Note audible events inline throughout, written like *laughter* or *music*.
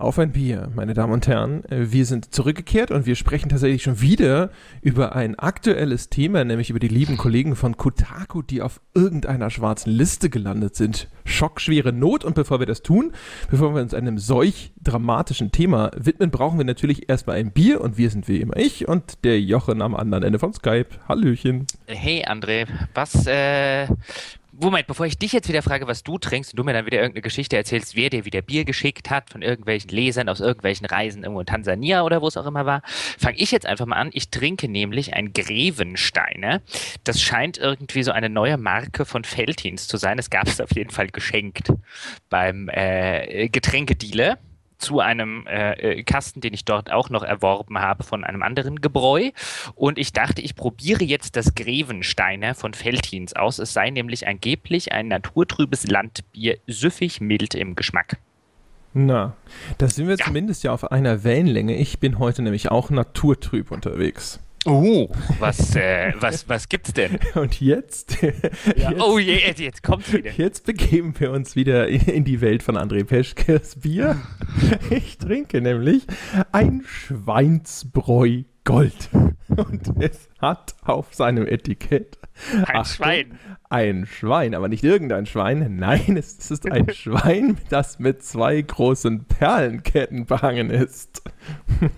auf ein Bier, meine Damen und Herren. Äh, wir sind zurückgekehrt und wir sprechen tatsächlich schon wieder über ein aktuelles Thema, nämlich über die lieben Kollegen von Kotaku, die auf irgendeiner schwarzen Liste gelandet sind. Schockschwere Not. Und bevor wir das tun, bevor wir uns einem solch dramatischen Thema widmen, brauchen wir natürlich erstmal ein Bier. Und wir sind wie immer ich und der Jochen am anderen Ende von Skype. Hallöchen. Hey André, was, äh, Moment, bevor ich dich jetzt wieder frage, was du trinkst und du mir dann wieder irgendeine Geschichte erzählst, wer dir wieder Bier geschickt hat von irgendwelchen Lesern aus irgendwelchen Reisen irgendwo in Tansania oder wo es auch immer war, fange ich jetzt einfach mal an. Ich trinke nämlich ein Grevensteiner. Das scheint irgendwie so eine neue Marke von Feltins zu sein. Es gab es auf jeden Fall geschenkt beim äh, Getränkedealer zu einem äh, äh, Kasten, den ich dort auch noch erworben habe von einem anderen Gebräu. Und ich dachte, ich probiere jetzt das Grevensteiner von Veltins aus. Es sei nämlich angeblich ein naturtrübes Landbier, süffig mild im Geschmack. Na, da sind wir ja. zumindest ja auf einer Wellenlänge. Ich bin heute nämlich auch naturtrüb unterwegs. Oh, was, äh, was, was gibt's denn? *laughs* Und jetzt? *laughs* Ja. jetzt oh je, jetzt, jetzt kommt's wieder. Jetzt begeben wir uns wieder in die Welt von André Peschkes Bier. *laughs* Ich trinke nämlich ein Schweinsbräu Gold. Und es hat auf seinem Etikett ein Achtung, Schwein. Ein Schwein, aber nicht irgendein Schwein. Nein, es ist ein Schwein, das mit zwei großen Perlenketten behangen ist.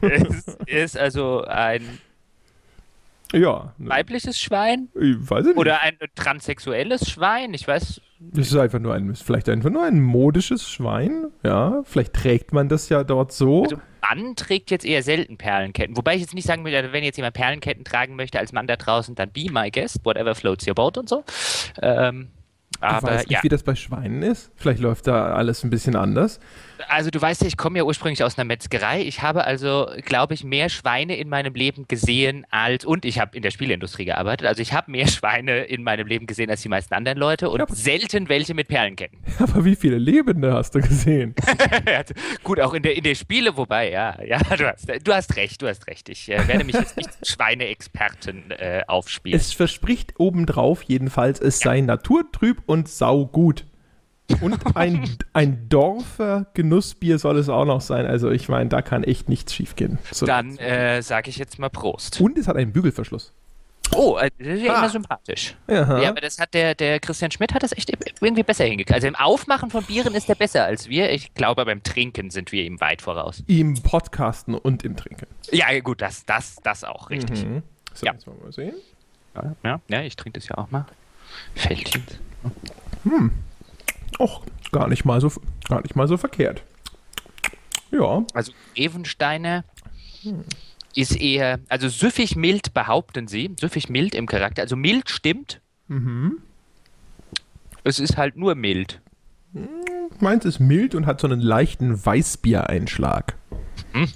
Es ist also ein ja. Weibliches Schwein? Ich weiß nicht. Oder ein transsexuelles Schwein? Ich weiß. Das ist einfach nur ein, vielleicht einfach nur ein modisches Schwein. Ja, vielleicht trägt man das ja dort so. Also Mann trägt jetzt eher selten Perlenketten. Wobei ich jetzt nicht sagen würde, wenn jetzt jemand Perlenketten tragen möchte als Mann da draußen, dann be my guest, whatever floats your boat und so. Ähm, aber ich weiß nicht, ja. wie das bei Schweinen ist. Vielleicht läuft da alles ein bisschen anders also du weißt ja, ich komme ja ursprünglich aus einer Metzgerei. Ich habe also, glaube ich, mehr Schweine in meinem Leben gesehen als, und ich habe in der Spieleindustrie gearbeitet, also ich habe mehr *laughs* Schweine in meinem Leben gesehen als die meisten anderen Leute und ja, selten welche mit Perlenketten. *laughs* Aber wie viele Lebende hast du gesehen? *laughs* Gut, auch in der, in der Spiele, wobei, ja, ja, du hast, du hast recht, du hast recht. Ich äh, werde mich jetzt nicht Schweineexperten äh, aufspielen. Es verspricht obendrauf jedenfalls, es sei naturtrüb und saugut. Und ein, ein Dorfer Genussbier soll es auch noch sein. Also ich meine, da kann echt nichts schiefgehen. So Dann äh, sage ich jetzt mal Prost. Und es hat einen Bügelverschluss. Oh, äh, das ist ja ah. immer sympathisch. Aha. Ja, aber das hat der, der Christian Schmidt hat das echt irgendwie besser hingekriegt. Also im Aufmachen von Bieren ist er besser als wir. Ich glaube, beim Trinken sind wir ihm weit voraus. Im Podcasten und im Trinken. Ja, gut, das, das, das auch, richtig. Mhm. So, ja. jetzt wollen wir mal sehen. Ja, ja, ja ich trinke das ja auch mal. Fältchen. Hm. Och, gar nicht mal so, gar nicht mal so verkehrt. Ja. Also Evensteiner hm. ist eher, also süffig mild behaupten sie, süffig mild im Charakter. Also mild stimmt. Mhm. Es ist halt nur mild. Meins ist mild und hat so einen leichten Weißbiereinschlag. Mhm.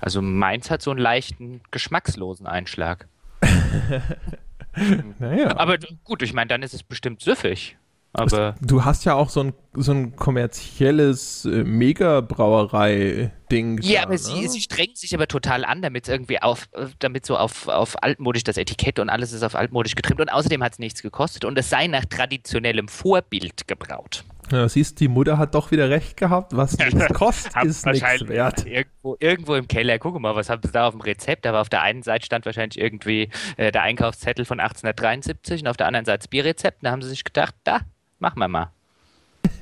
Also meins hat so einen leichten geschmackslosen Einschlag. *laughs* naja. Aber gut, ich meine, dann ist es bestimmt süffig. Aber du hast ja auch so ein, so ein kommerzielles äh, Mega-Brauerei-Ding. Ja, aber ne? sie, sie strengt sich aber total an, damit irgendwie auf, damit so auf, auf altmodisch das Etikett und alles ist auf altmodisch getrimmt und außerdem hat es nichts gekostet und es sei nach traditionellem Vorbild gebraut. Ja, siehst die Mutter hat doch wieder recht gehabt. Was *laughs* nichts kostet, ist nichts wert. Irgendwo, irgendwo im Keller. Guck mal, was haben sie da auf dem Rezept? Da war auf der einen Seite stand wahrscheinlich irgendwie äh, der Einkaufszettel von 1873 und auf der anderen Seite das Bierrezept. Da haben sie sich gedacht, da, Machen wir mal.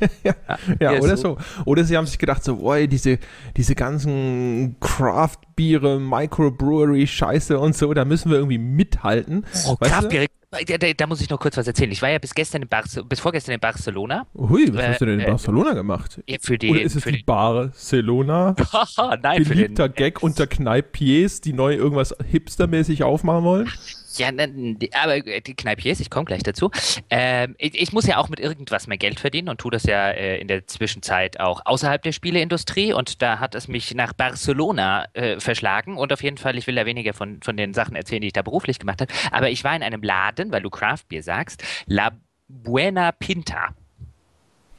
*laughs* ja, ja oder so. Oder sie haben sich gedacht, so, boah, diese, diese ganzen Craft-Biere, Microbrewery-Scheiße und so, da müssen wir irgendwie mithalten. Oh, Craft-Biere, da, da, da, muss ich noch kurz was erzählen. Ich war ja bis gestern in Bar bis vorgestern in Barcelona. Hui, was äh, hast du denn in äh, Barcelona gemacht? Ja, für die, Oder ist es die, die Barcelona? *laughs* Nein, Beliebter den, Gag unter Kneipiers, die neu irgendwas hipstermäßig aufmachen wollen? Ja, ne, aber äh, die Kneipiers, ich komme gleich dazu. Ähm, ich, ich, muss ja auch mit irgendwas mehr Geld verdienen und tue das ja äh, in der Zwischenzeit auch außerhalb der Spieleindustrie und da hat es mich nach Barcelona äh, verschlagen und auf jeden Fall, ich will da weniger von, von den Sachen erzählen, die ich da beruflich gemacht habe, aber ich war in einem Laden, weil du Craft Beer sagst, La Buena Pinta.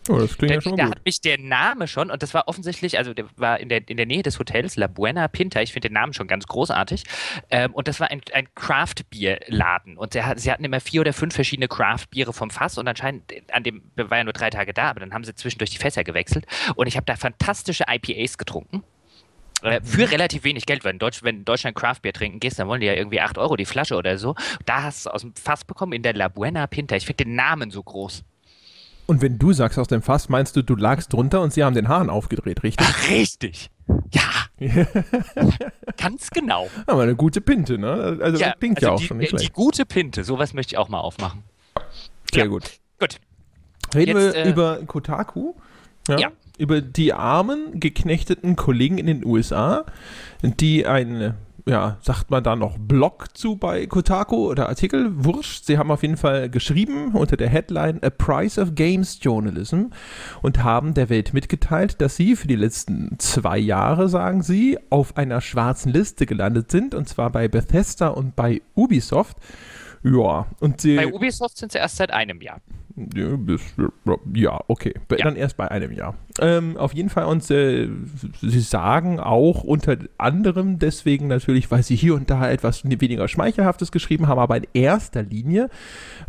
Oh, das klingt da, ja schon da gut. hat mich der Name schon, und das war offensichtlich, also der war in der, in der Nähe des Hotels La Buena Pinta, ich finde den Namen schon ganz großartig, ähm, und das war ein, ein Craft-Bier-Laden. Und der, sie hatten immer vier oder fünf verschiedene Craft-Biere vom Fass und anscheinend, an dem war ja nur drei Tage da, aber dann haben sie zwischendurch die Fässer gewechselt. Und ich habe da fantastische IPAs getrunken. Äh, für relativ wenig Geld, wenn, Deutsch, wenn in Deutschland Craftbier trinken gehst, dann wollen die ja irgendwie 8 Euro die Flasche oder so. Da hast du aus dem Fass bekommen in der La Buena Pinta. Ich finde den Namen so groß. Und wenn du sagst aus dem Fass, meinst du, du lagst drunter und sie haben den Hahn aufgedreht, richtig? Ach, richtig. Ja. *laughs* Ganz genau. Aber eine gute Pinte, ne? Also ja, klingt also ja auch die, schon nicht schlecht. Die gute Pinte, sowas möchte ich auch mal aufmachen. Sehr ja. gut. Gut. Reden Jetzt, wir äh, über Kotaku. Ja. ja. Über die armen, geknechteten Kollegen in den USA, die ein ja, sagt man da noch Blog zu bei Kotaku oder Artikel? Wurscht. Sie haben auf jeden Fall geschrieben unter der Headline A Price of Games Journalism und haben der Welt mitgeteilt, dass sie für die letzten zwei Jahre, sagen sie, auf einer schwarzen Liste gelandet sind und zwar bei Bethesda und bei Ubisoft. Ja, und sie. Bei Ubisoft sind sie erst seit einem Jahr. Ja, okay. Ja. Dann erst bei einem Jahr. Ähm, auf jeden Fall, und äh, sie sagen auch unter anderem deswegen natürlich, weil sie hier und da etwas weniger Schmeichelhaftes geschrieben haben, aber in erster Linie,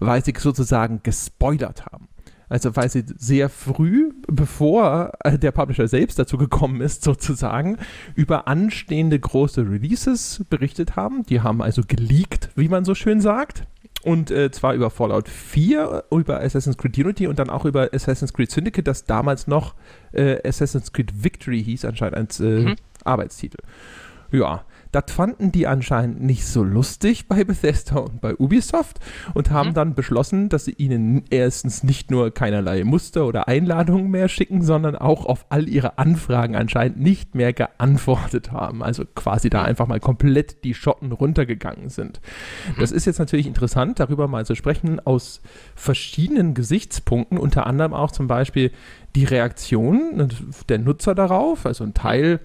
weil sie sozusagen gespoilert haben. Also weil sie sehr früh, bevor äh, der Publisher selbst dazu gekommen ist, sozusagen, über anstehende große Releases berichtet haben. Die haben also geleakt, wie man so schön sagt. Und äh, zwar über Fallout 4, über Assassin's Creed Unity und dann auch über Assassin's Creed Syndicate, das damals noch äh, Assassin's Creed Victory hieß, anscheinend als äh, mhm. Arbeitstitel. Ja, das fanden die anscheinend nicht so lustig bei Bethesda und bei Ubisoft und haben mhm. dann beschlossen, dass sie ihnen erstens nicht nur keinerlei Muster oder Einladungen mehr schicken, sondern auch auf all ihre Anfragen anscheinend nicht mehr geantwortet haben. Also quasi da einfach mal komplett die Schotten runtergegangen sind. Mhm. Das ist jetzt natürlich interessant, darüber mal zu sprechen, aus verschiedenen Gesichtspunkten, unter anderem auch zum Beispiel die Reaktion der Nutzer darauf. Also ein Teil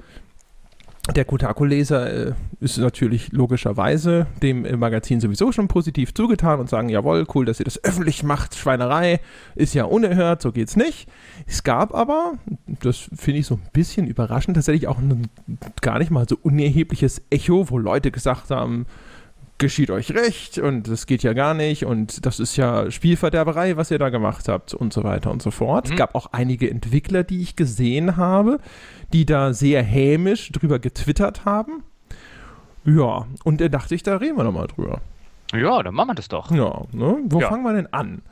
der Kotaku-Leser äh, ist natürlich logischerweise dem äh, Magazin sowieso schon positiv zugetan und sagen, jawohl, cool, dass ihr das öffentlich macht, Schweinerei ist ja unerhört, so geht's nicht. Es gab aber, das finde ich so ein bisschen überraschend, tatsächlich auch ein gar nicht mal so unerhebliches Echo, wo Leute gesagt haben, geschieht euch recht und das geht ja gar nicht und das ist ja Spielverderberei, was ihr da gemacht habt und so weiter und so fort. Mhm. Es gab auch einige Entwickler, die ich gesehen habe, die da sehr hämisch drüber getwittert haben. Ja, und da dachte ich, da reden wir nochmal drüber. Ja, dann machen wir das doch. Ja, ne? Wo ja. fangen wir denn an?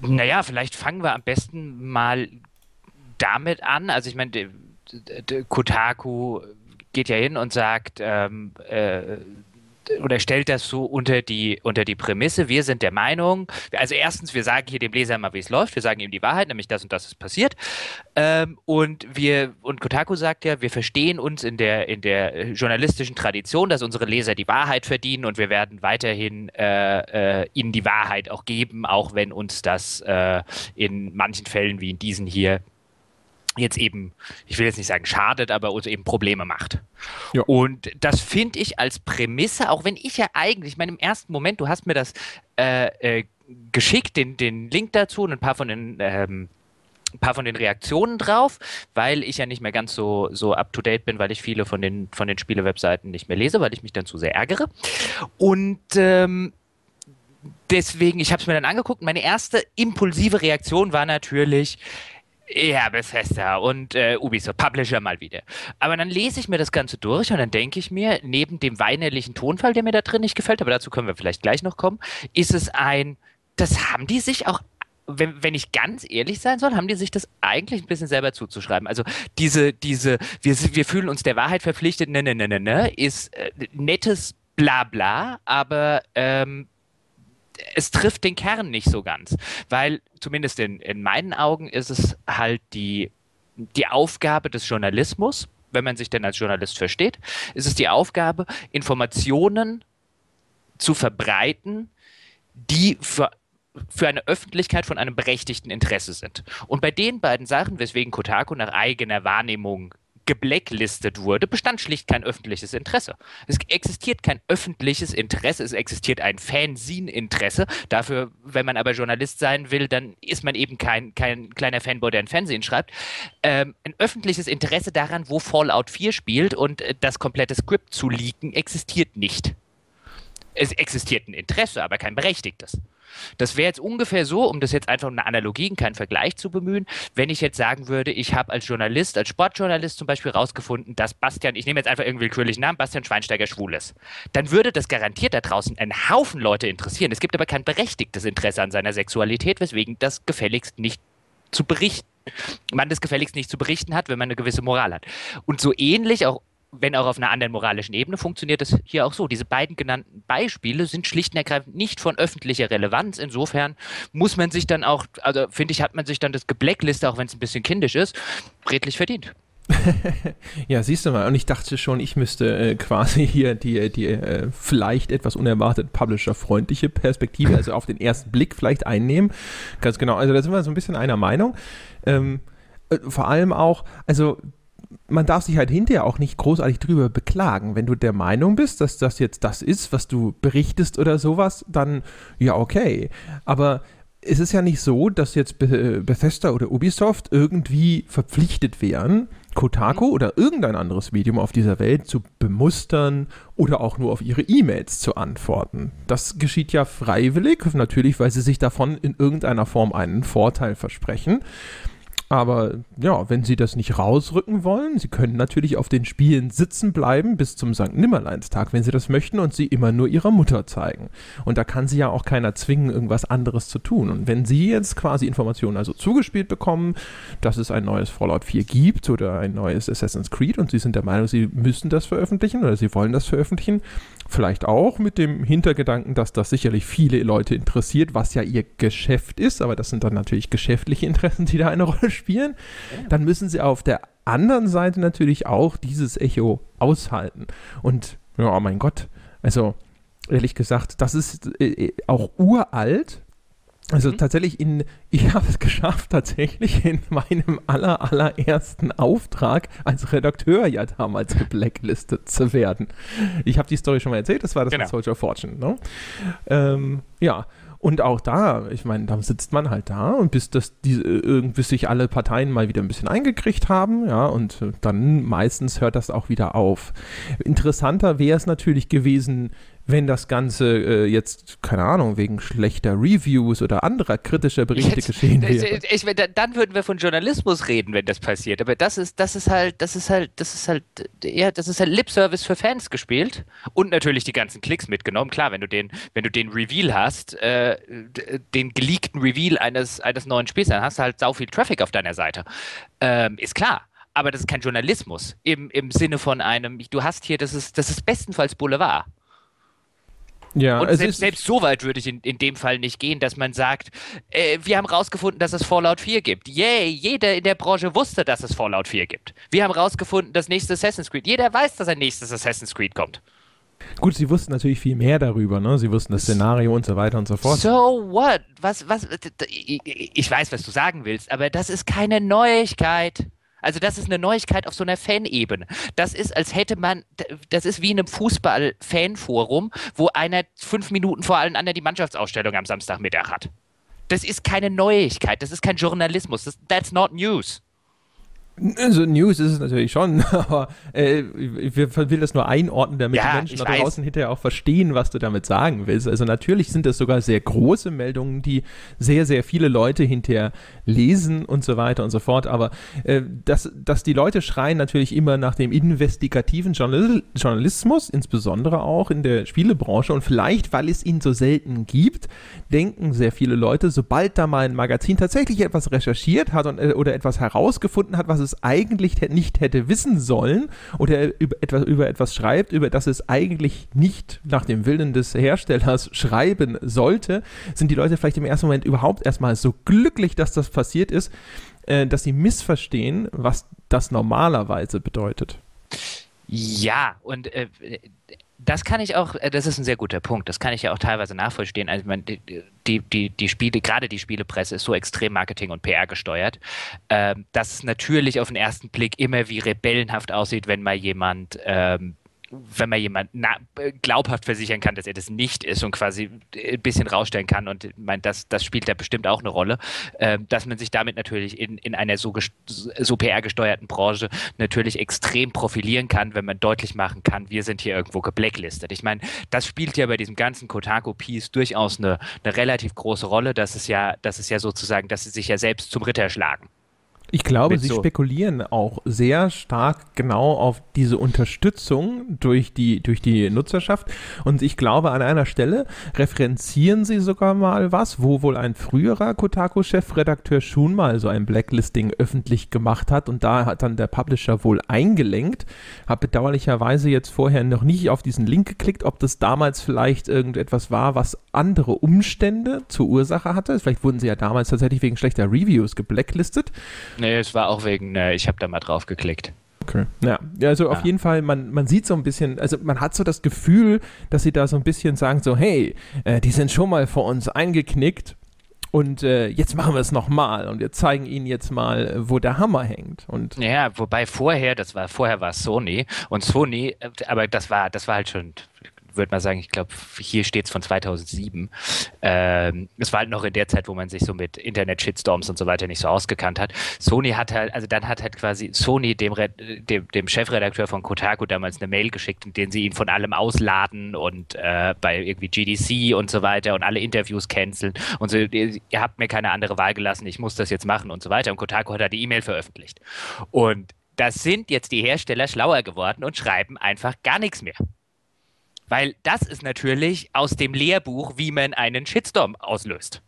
Naja, vielleicht fangen wir am besten mal damit an. Also ich meine, Kotaku geht ja hin und sagt, ähm, äh, oder stellt das so unter die, unter die Prämisse, wir sind der Meinung, also erstens, wir sagen hier dem Leser mal, wie es läuft, wir sagen ihm die Wahrheit, nämlich das und das ist passiert. Ähm, und wir, und Kotaku sagt ja, wir verstehen uns in der, in der journalistischen Tradition, dass unsere Leser die Wahrheit verdienen und wir werden weiterhin äh, äh, ihnen die Wahrheit auch geben, auch wenn uns das äh, in manchen Fällen wie in diesen hier jetzt eben, ich will jetzt nicht sagen schadet, aber uns eben Probleme macht. Ja. Und das finde ich als Prämisse, auch wenn ich ja eigentlich, ich meine, im ersten Moment, du hast mir das äh, äh, geschickt, den, den Link dazu und ein paar von den ähm, ein paar von den Reaktionen drauf, weil ich ja nicht mehr ganz so, so up to date bin, weil ich viele von den, von den Spiele-Webseiten nicht mehr lese, weil ich mich dann zu sehr ärgere. Und ähm, deswegen, ich habe es mir dann angeguckt. Meine erste impulsive Reaktion war natürlich, ja, Bethesda und äh, Ubisoft, Publisher mal wieder. Aber dann lese ich mir das Ganze durch und dann denke ich mir, neben dem weinerlichen Tonfall, der mir da drin nicht gefällt, aber dazu können wir vielleicht gleich noch kommen, ist es ein, das haben die sich auch wenn, wenn ich ganz ehrlich sein soll, haben die sich das eigentlich ein bisschen selber zuzuschreiben. Also diese, diese, wir, wir fühlen uns der Wahrheit verpflichtet, ne, ne, ne, ne, ne, ist äh, nettes Blabla, aber ähm, es trifft den Kern nicht so ganz, weil zumindest in, in meinen Augen ist es halt die, die Aufgabe des Journalismus, wenn man sich denn als Journalist versteht, ist es die Aufgabe, Informationen zu verbreiten, die für für eine Öffentlichkeit von einem berechtigten Interesse sind. Und bei den beiden Sachen, weswegen Kotaku nach eigener Wahrnehmung geblacklistet wurde, bestand schlicht kein öffentliches Interesse. Es existiert kein öffentliches Interesse, es existiert ein Fanzine-Interesse. Dafür, wenn man aber Journalist sein will, dann ist man eben kein, kein kleiner Fanboy, der ein Fernsehen schreibt. Ähm, ein öffentliches Interesse daran, wo Fallout 4 spielt und äh, das komplette Skript zu leaken, existiert nicht. Es existiert ein Interesse, aber kein berechtigtes. Das wäre jetzt ungefähr so, um das jetzt einfach eine Analogie, keinen Vergleich zu bemühen, wenn ich jetzt sagen würde, ich habe als Journalist, als Sportjournalist zum Beispiel rausgefunden, dass Bastian, ich nehme jetzt einfach irgendwie willkürlichen Namen, Bastian Schweinsteiger schwul ist. Dann würde das garantiert da draußen einen Haufen Leute interessieren. Es gibt aber kein berechtigtes Interesse an seiner Sexualität, weswegen das gefälligst nicht zu berichten man das gefälligst nicht zu berichten hat, wenn man eine gewisse Moral hat. Und so ähnlich auch wenn auch auf einer anderen moralischen Ebene, funktioniert es hier auch so. Diese beiden genannten Beispiele sind schlicht und ergreifend nicht von öffentlicher Relevanz. Insofern muss man sich dann auch, also finde ich, hat man sich dann das Geblackliste, auch wenn es ein bisschen kindisch ist, redlich verdient. *laughs* ja, siehst du mal. Und ich dachte schon, ich müsste äh, quasi hier die, die äh, vielleicht etwas unerwartet publisher-freundliche Perspektive, also auf den ersten Blick vielleicht einnehmen. Ganz genau. Also da sind wir so ein bisschen einer Meinung. Ähm, äh, vor allem auch, also man darf sich halt hinterher auch nicht großartig drüber beklagen. Wenn du der Meinung bist, dass das jetzt das ist, was du berichtest oder sowas, dann ja, okay. Aber es ist ja nicht so, dass jetzt Bethesda oder Ubisoft irgendwie verpflichtet wären, Kotaku oder irgendein anderes Medium auf dieser Welt zu bemustern oder auch nur auf ihre E-Mails zu antworten. Das geschieht ja freiwillig, natürlich, weil sie sich davon in irgendeiner Form einen Vorteil versprechen. Aber ja, wenn Sie das nicht rausrücken wollen, Sie können natürlich auf den Spielen sitzen bleiben bis zum St. Nimmerleinstag, wenn Sie das möchten und sie immer nur Ihrer Mutter zeigen. Und da kann Sie ja auch keiner zwingen, irgendwas anderes zu tun. Und wenn Sie jetzt quasi Informationen also zugespielt bekommen, dass es ein neues Fallout 4 gibt oder ein neues Assassin's Creed und Sie sind der Meinung, Sie müssen das veröffentlichen oder Sie wollen das veröffentlichen, vielleicht auch mit dem Hintergedanken, dass das sicherlich viele Leute interessiert, was ja Ihr Geschäft ist, aber das sind dann natürlich geschäftliche Interessen, die da eine *laughs* Rolle spielen, dann müssen sie auf der anderen Seite natürlich auch dieses Echo aushalten. Und ja, oh mein Gott, also ehrlich gesagt, das ist äh, äh auch uralt. Also mhm. tatsächlich in, *laughs* ich habe es geschafft, tatsächlich in meinem aller, allerersten Auftrag als Redakteur ja damals geblacklistet zu werden. Ich habe die Story schon mal erzählt, das war das genau. mit Soldier Fortune. Ne? Ähm, ja, und auch da, ich meine, da sitzt man halt da und bis das die, irgendwie sich alle Parteien mal wieder ein bisschen eingekriegt haben, ja, und dann meistens hört das auch wieder auf. Interessanter wäre es natürlich gewesen, wenn das Ganze äh, jetzt, keine Ahnung, wegen schlechter Reviews oder anderer kritischer Berichte jetzt, geschehen wäre. Ich, ich, dann würden wir von Journalismus reden, wenn das passiert. Aber das ist, das ist halt, das ist halt, das ist halt, ja, das ist halt Lip-Service für Fans gespielt und natürlich die ganzen Klicks mitgenommen. Klar, wenn du den, wenn du den Reveal hast, äh, den geleakten Reveal eines, eines neuen Spiels, dann hast du halt sau viel Traffic auf deiner Seite. Ähm, ist klar aber das ist kein Journalismus im, im Sinne von einem, du hast hier, das ist, das ist bestenfalls Boulevard. Ja, und selbst, selbst so weit würde ich in, in dem Fall nicht gehen, dass man sagt, äh, wir haben rausgefunden, dass es Fallout 4 gibt. Yay, jeder in der Branche wusste, dass es Fallout 4 gibt. Wir haben rausgefunden, dass nächstes Assassin's Creed. Jeder weiß, dass ein nächstes Assassin's Creed kommt. Gut, sie wussten natürlich viel mehr darüber, ne? Sie wussten das Szenario und so weiter und so fort. So what? Was, was, ich weiß, was du sagen willst, aber das ist keine Neuigkeit. Also das ist eine Neuigkeit auf so einer Fanebene. Das ist, als hätte man, das ist wie in einem Fußball-Fanforum, wo einer fünf Minuten vor allen anderen die Mannschaftsausstellung am Samstagmittag hat. Das ist keine Neuigkeit, das ist kein Journalismus. Das, that's not news. Also News ist es natürlich schon, *laughs* aber äh, ich will das nur einordnen, damit ja, die Menschen da draußen hinterher auch verstehen, was du damit sagen willst. Also natürlich sind das sogar sehr große Meldungen, die sehr, sehr viele Leute hinterher lesen und so weiter und so fort. Aber äh, dass, dass die Leute schreien natürlich immer nach dem investigativen Journal Journalismus, insbesondere auch in der Spielebranche. Und vielleicht, weil es ihn so selten gibt, denken sehr viele Leute, sobald da mal ein Magazin tatsächlich etwas recherchiert hat und, äh, oder etwas herausgefunden hat, was es eigentlich nicht hätte wissen sollen oder über etwas, über etwas schreibt, über das es eigentlich nicht nach dem Willen des Herstellers *laughs* schreiben sollte, sind die Leute vielleicht im ersten Moment überhaupt erstmal so glücklich, dass das passiert ist, äh, dass sie missverstehen, was das normalerweise bedeutet. Ja, und äh, das kann ich auch, äh, das ist ein sehr guter Punkt, das kann ich ja auch teilweise nachvollziehen. Also man, die, die, die Spiele, gerade die Spielepresse ist so extrem Marketing und PR gesteuert, ähm, dass es natürlich auf den ersten Blick immer wie rebellenhaft aussieht, wenn mal jemand ähm, wenn man jemand glaubhaft versichern kann, dass er das nicht ist und quasi ein bisschen rausstellen kann, und ich das, das spielt da bestimmt auch eine Rolle, äh, dass man sich damit natürlich in, in einer so, so PR-gesteuerten Branche natürlich extrem profilieren kann, wenn man deutlich machen kann, wir sind hier irgendwo geblacklistet. Ich meine, das spielt ja bei diesem ganzen Kotaku-Piece durchaus eine, eine relativ große Rolle, dass es ja, dass es ja sozusagen, dass sie sich ja selbst zum Ritter schlagen. Ich glaube, sie so. spekulieren auch sehr stark genau auf diese Unterstützung durch die, durch die Nutzerschaft. Und ich glaube, an einer Stelle referenzieren sie sogar mal was, wo wohl ein früherer Kotaku-Chefredakteur schon mal so ein Blacklisting öffentlich gemacht hat. Und da hat dann der Publisher wohl eingelenkt. Habe bedauerlicherweise jetzt vorher noch nicht auf diesen Link geklickt, ob das damals vielleicht irgendetwas war, was andere Umstände zur Ursache hatte. Vielleicht wurden sie ja damals tatsächlich wegen schlechter Reviews geblacklistet. Nee, es war auch wegen, äh, ich habe da mal drauf geklickt. Okay. Ja, also ja. auf jeden Fall, man, man sieht so ein bisschen, also man hat so das Gefühl, dass sie da so ein bisschen sagen, so, hey, äh, die sind schon mal vor uns eingeknickt und äh, jetzt machen wir es nochmal und wir zeigen ihnen jetzt mal, wo der Hammer hängt. Und ja, wobei vorher, das war vorher war Sony und Sony, äh, aber das war, das war halt schon würde mal sagen, ich glaube, hier steht es von 2007. Ähm, es war halt noch in der Zeit, wo man sich so mit Internet-Shitstorms und so weiter nicht so ausgekannt hat. Sony hat halt, also dann hat halt quasi Sony dem, dem, dem Chefredakteur von Kotaku damals eine Mail geschickt, in der sie ihn von allem ausladen und äh, bei irgendwie GDC und so weiter und alle Interviews canceln und so, ihr, ihr habt mir keine andere Wahl gelassen, ich muss das jetzt machen und so weiter. Und Kotaku hat da die E-Mail veröffentlicht. Und das sind jetzt die Hersteller schlauer geworden und schreiben einfach gar nichts mehr. Weil das ist natürlich aus dem Lehrbuch, wie man einen Shitstorm auslöst.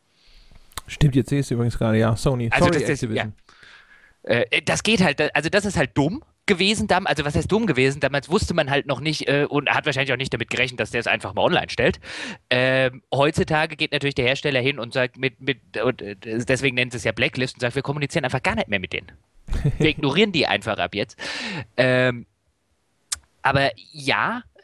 Stimmt, jetzt sehe ich es übrigens gerade, ja, Sony. Also Sorry, das, ist, ja. äh, das geht halt, also das ist halt dumm gewesen damals, also was heißt dumm gewesen, damals wusste man halt noch nicht äh, und hat wahrscheinlich auch nicht damit gerechnet, dass der es einfach mal online stellt. Ähm, heutzutage geht natürlich der Hersteller hin und sagt, mit, mit und, äh, deswegen nennt es ja Blacklist und sagt, wir kommunizieren einfach gar nicht mehr mit denen. Wir *laughs* ignorieren die einfach ab jetzt. Ähm, aber ja, äh,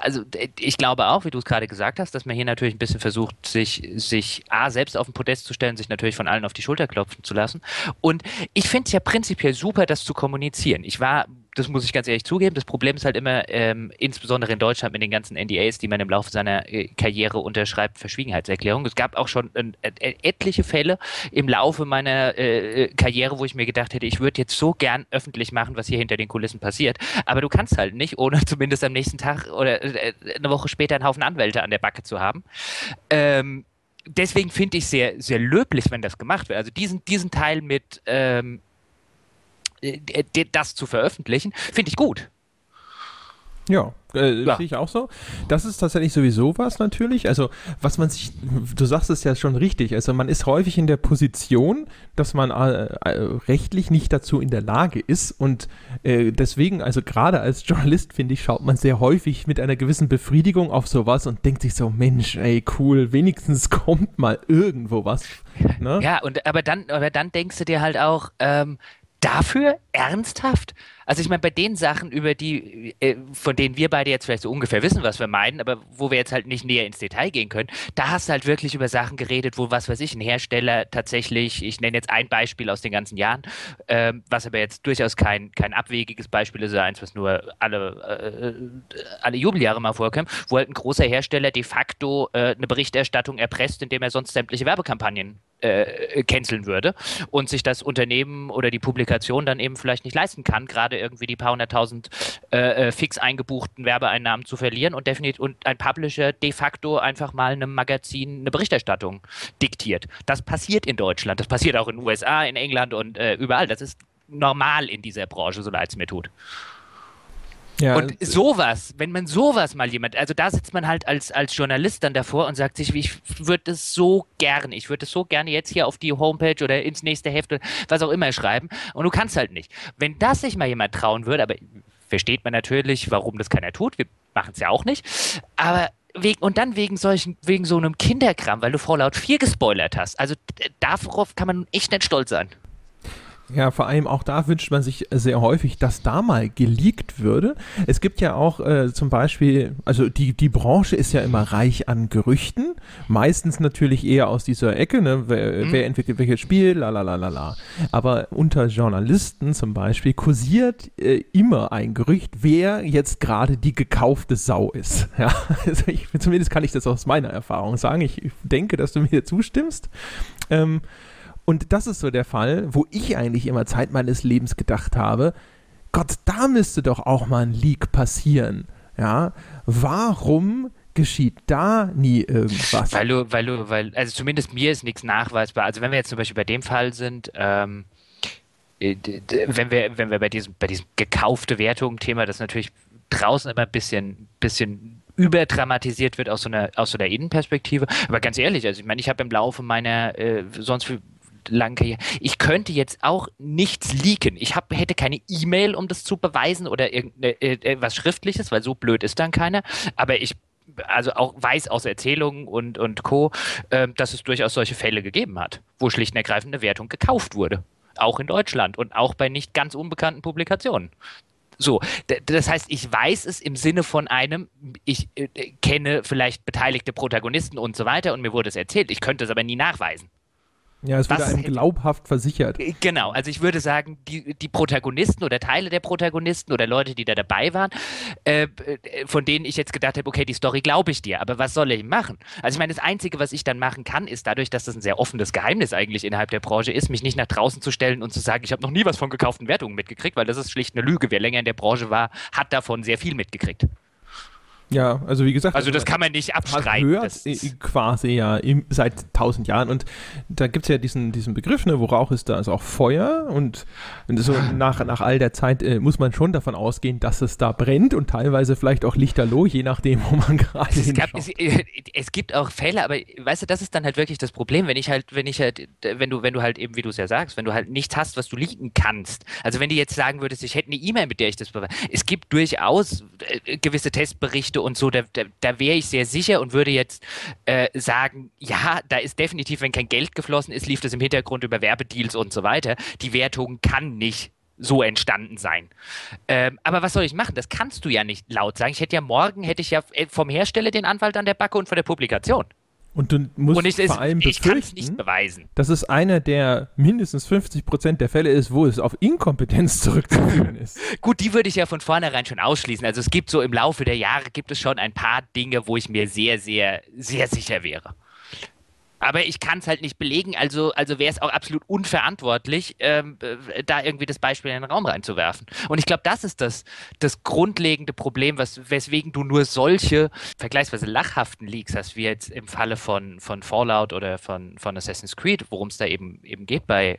also ich glaube auch, wie du es gerade gesagt hast, dass man hier natürlich ein bisschen versucht, sich, sich A, selbst auf den Podest zu stellen, sich natürlich von allen auf die Schulter klopfen zu lassen. Und ich finde es ja prinzipiell super, das zu kommunizieren. Ich war das muss ich ganz ehrlich zugeben. Das Problem ist halt immer, ähm, insbesondere in Deutschland mit den ganzen NDAs, die man im Laufe seiner äh, Karriere unterschreibt, Verschwiegenheitserklärungen. Es gab auch schon äh, äh, etliche Fälle im Laufe meiner äh, Karriere, wo ich mir gedacht hätte, ich würde jetzt so gern öffentlich machen, was hier hinter den Kulissen passiert. Aber du kannst halt nicht, ohne *laughs* zumindest am nächsten Tag oder äh, eine Woche später einen Haufen Anwälte an der Backe zu haben. Ähm, deswegen finde ich sehr, sehr löblich, wenn das gemacht wird. Also diesen, diesen Teil mit, ähm, äh, das zu veröffentlichen, finde ich gut. Ja, äh, sehe ich auch so. Das ist tatsächlich sowieso was natürlich. Also, was man sich, du sagst es ja schon richtig, also man ist häufig in der Position, dass man äh, äh, rechtlich nicht dazu in der Lage ist und äh, deswegen, also gerade als Journalist, finde ich, schaut man sehr häufig mit einer gewissen Befriedigung auf sowas und denkt sich so, Mensch, ey, cool, wenigstens *laughs* kommt mal irgendwo was. Ne? Ja, und aber dann, aber dann denkst du dir halt auch, ähm, dafür ernsthaft? Also ich meine, bei den Sachen, über die, äh, von denen wir beide jetzt vielleicht so ungefähr wissen, was wir meinen, aber wo wir jetzt halt nicht näher ins Detail gehen können, da hast du halt wirklich über Sachen geredet, wo, was weiß ich, ein Hersteller tatsächlich, ich nenne jetzt ein Beispiel aus den ganzen Jahren, ähm, was aber jetzt durchaus kein, kein abwegiges Beispiel ist, eins, was nur alle, äh, alle Jubeljahre mal vorkommt, wo halt ein großer Hersteller de facto äh, eine Berichterstattung erpresst, indem er sonst sämtliche Werbekampagnen äh, canceln würde und sich das Unternehmen oder die Publikation dann eben vielleicht nicht leisten kann, gerade irgendwie die paar hunderttausend äh, äh, fix eingebuchten Werbeeinnahmen zu verlieren und definitiv und ein Publisher de facto einfach mal einem Magazin eine Berichterstattung diktiert. Das passiert in Deutschland, das passiert auch in den USA, in England und äh, überall. Das ist normal in dieser Branche, so leid es mir tut. Ja, und sowas, wenn man sowas mal jemand, also da sitzt man halt als, als Journalist dann davor und sagt sich, ich würde es so gerne, ich würde es so gerne jetzt hier auf die Homepage oder ins nächste Heft oder was auch immer schreiben. Und du kannst halt nicht. Wenn das sich mal jemand trauen würde, aber versteht man natürlich, warum das keiner tut, wir machen es ja auch nicht, aber wegen, und dann wegen solchen, wegen so einem Kinderkram, weil du Fallout 4 gespoilert hast, also darauf kann man echt nicht stolz sein. Ja, vor allem auch da wünscht man sich sehr häufig, dass da mal geleakt würde. Es gibt ja auch äh, zum Beispiel, also die, die Branche ist ja immer reich an Gerüchten, meistens natürlich eher aus dieser Ecke, ne? wer, mhm. wer entwickelt welches Spiel, la la la la la. Aber unter Journalisten zum Beispiel kursiert äh, immer ein Gerücht, wer jetzt gerade die gekaufte Sau ist. *laughs* Ja, also ich, zumindest kann ich das aus meiner Erfahrung sagen. Ich, ich denke, dass du mir zustimmst. Ähm, und das ist so der Fall, wo ich eigentlich immer Zeit meines Lebens gedacht habe, Gott, da müsste doch auch mal ein Leak passieren. Ja, warum geschieht da nie irgendwas? Weil du, weil du, weil, also zumindest mir ist nichts nachweisbar. Also wenn wir jetzt zum Beispiel bei dem Fall sind, ähm, äh, wenn wir, wenn wir bei diesem, bei diesem gekaufte Wertung-Thema, das natürlich draußen immer ein bisschen, bisschen überdramatisiert wird aus so einer, aus so einer Innenperspektive. Aber ganz ehrlich, also ich meine, ich habe im Laufe meiner äh, sonst langen Karriere. Ich könnte jetzt auch nichts leaken. Ich hab, hätte keine E-Mail, um das zu beweisen oder irgendwas Schriftliches, weil so blöd ist dann keiner. Aber ich also auch weiß aus Erzählungen und, und Co., äh, dass es durchaus solche Fälle gegeben hat, wo schlicht und ergreifend eine Wertung gekauft wurde. Auch in Deutschland und auch bei nicht ganz unbekannten Publikationen. So, das heißt, ich weiß es im Sinne von einem, ich äh, kenne vielleicht beteiligte Protagonisten und so weiter und mir wurde es erzählt. Ich könnte es aber nie nachweisen. Ja, es wurde einem glaubhaft versichert. Äh, genau, also ich würde sagen, die, die Protagonisten oder Teile der Protagonisten oder Leute, die da dabei waren, äh, äh von denen ich jetzt gedacht habe, okay, die Story glaube ich dir, aber was soll ich machen? Also ich meine, das Einzige, was ich dann machen kann, ist dadurch, dass das ein sehr offenes Geheimnis eigentlich innerhalb der Branche ist, mich nicht nach draußen zu stellen und zu sagen, ich habe noch nie was von gekauften Wertungen mitgekriegt, weil das ist schlicht eine Lüge. Wer länger in der Branche war, hat davon sehr viel mitgekriegt. Ja, also wie gesagt. Also das kann man nicht abstreiten. Hört quasi ja im, seit tausend Jahren. Und da gibt es ja diesen, diesen Begriff, ne, wo Rauch ist, da ist auch Feuer. Und, so nach, nach all der Zeit äh, muss man schon davon ausgehen, dass es da brennt und teilweise vielleicht auch lichterloh, je nachdem, *laughs* wo man gerade es, es, es, gibt auch Fälle, aber weißt du, das ist dann halt wirklich das Problem, wenn ich halt, wenn ich halt, wenn du, wenn du halt eben, wie du es ja sagst, wenn du halt nichts hast, was du liegen kannst. Also wenn du jetzt sagen würdest, ich hätte eine E-Mail, mit der ich das beweise. Es gibt durchaus äh, gewisse Testberichte, Geschichte und so, da, da, da wäre ich sehr sicher und würde jetzt äh, sagen, ja, da ist definitiv, wenn kein Geld geflossen ist, lief das im Hintergrund über Werbedeals und so weiter. Die Wertung kann nicht so entstanden sein. Ähm, aber was soll ich machen? Das kannst du ja nicht laut sagen. Ich hätte ja morgen, hätte ich ja äh, vom Hersteller den Anwalt an der Backe und von der Publikation. Und du musst und ich, vor allem ich befürchten, nicht beweisen. dass es einer der mindestens 50 Prozent der Fälle ist, wo es auf Inkompetenz zurückzuführen ist. *laughs* Gut, die würde ich ja von vornherein schon ausschließen. Also es gibt so im Laufe der Jahre gibt es schon ein paar Dinge, wo ich mir sehr, sehr, sehr sicher wäre. Aber ich kann es halt nicht belegen, also, also wäre es auch absolut unverantwortlich, ähm, äh, da irgendwie das Beispiel in den Raum reinzuwerfen. Und ich glaube, das ist das, das grundlegende Problem, was, weswegen du nur solche vergleichsweise lachhaften Leaks hast, wie jetzt im Falle von, von Fallout oder von, von Assassin's Creed, worum es da eben, eben geht bei,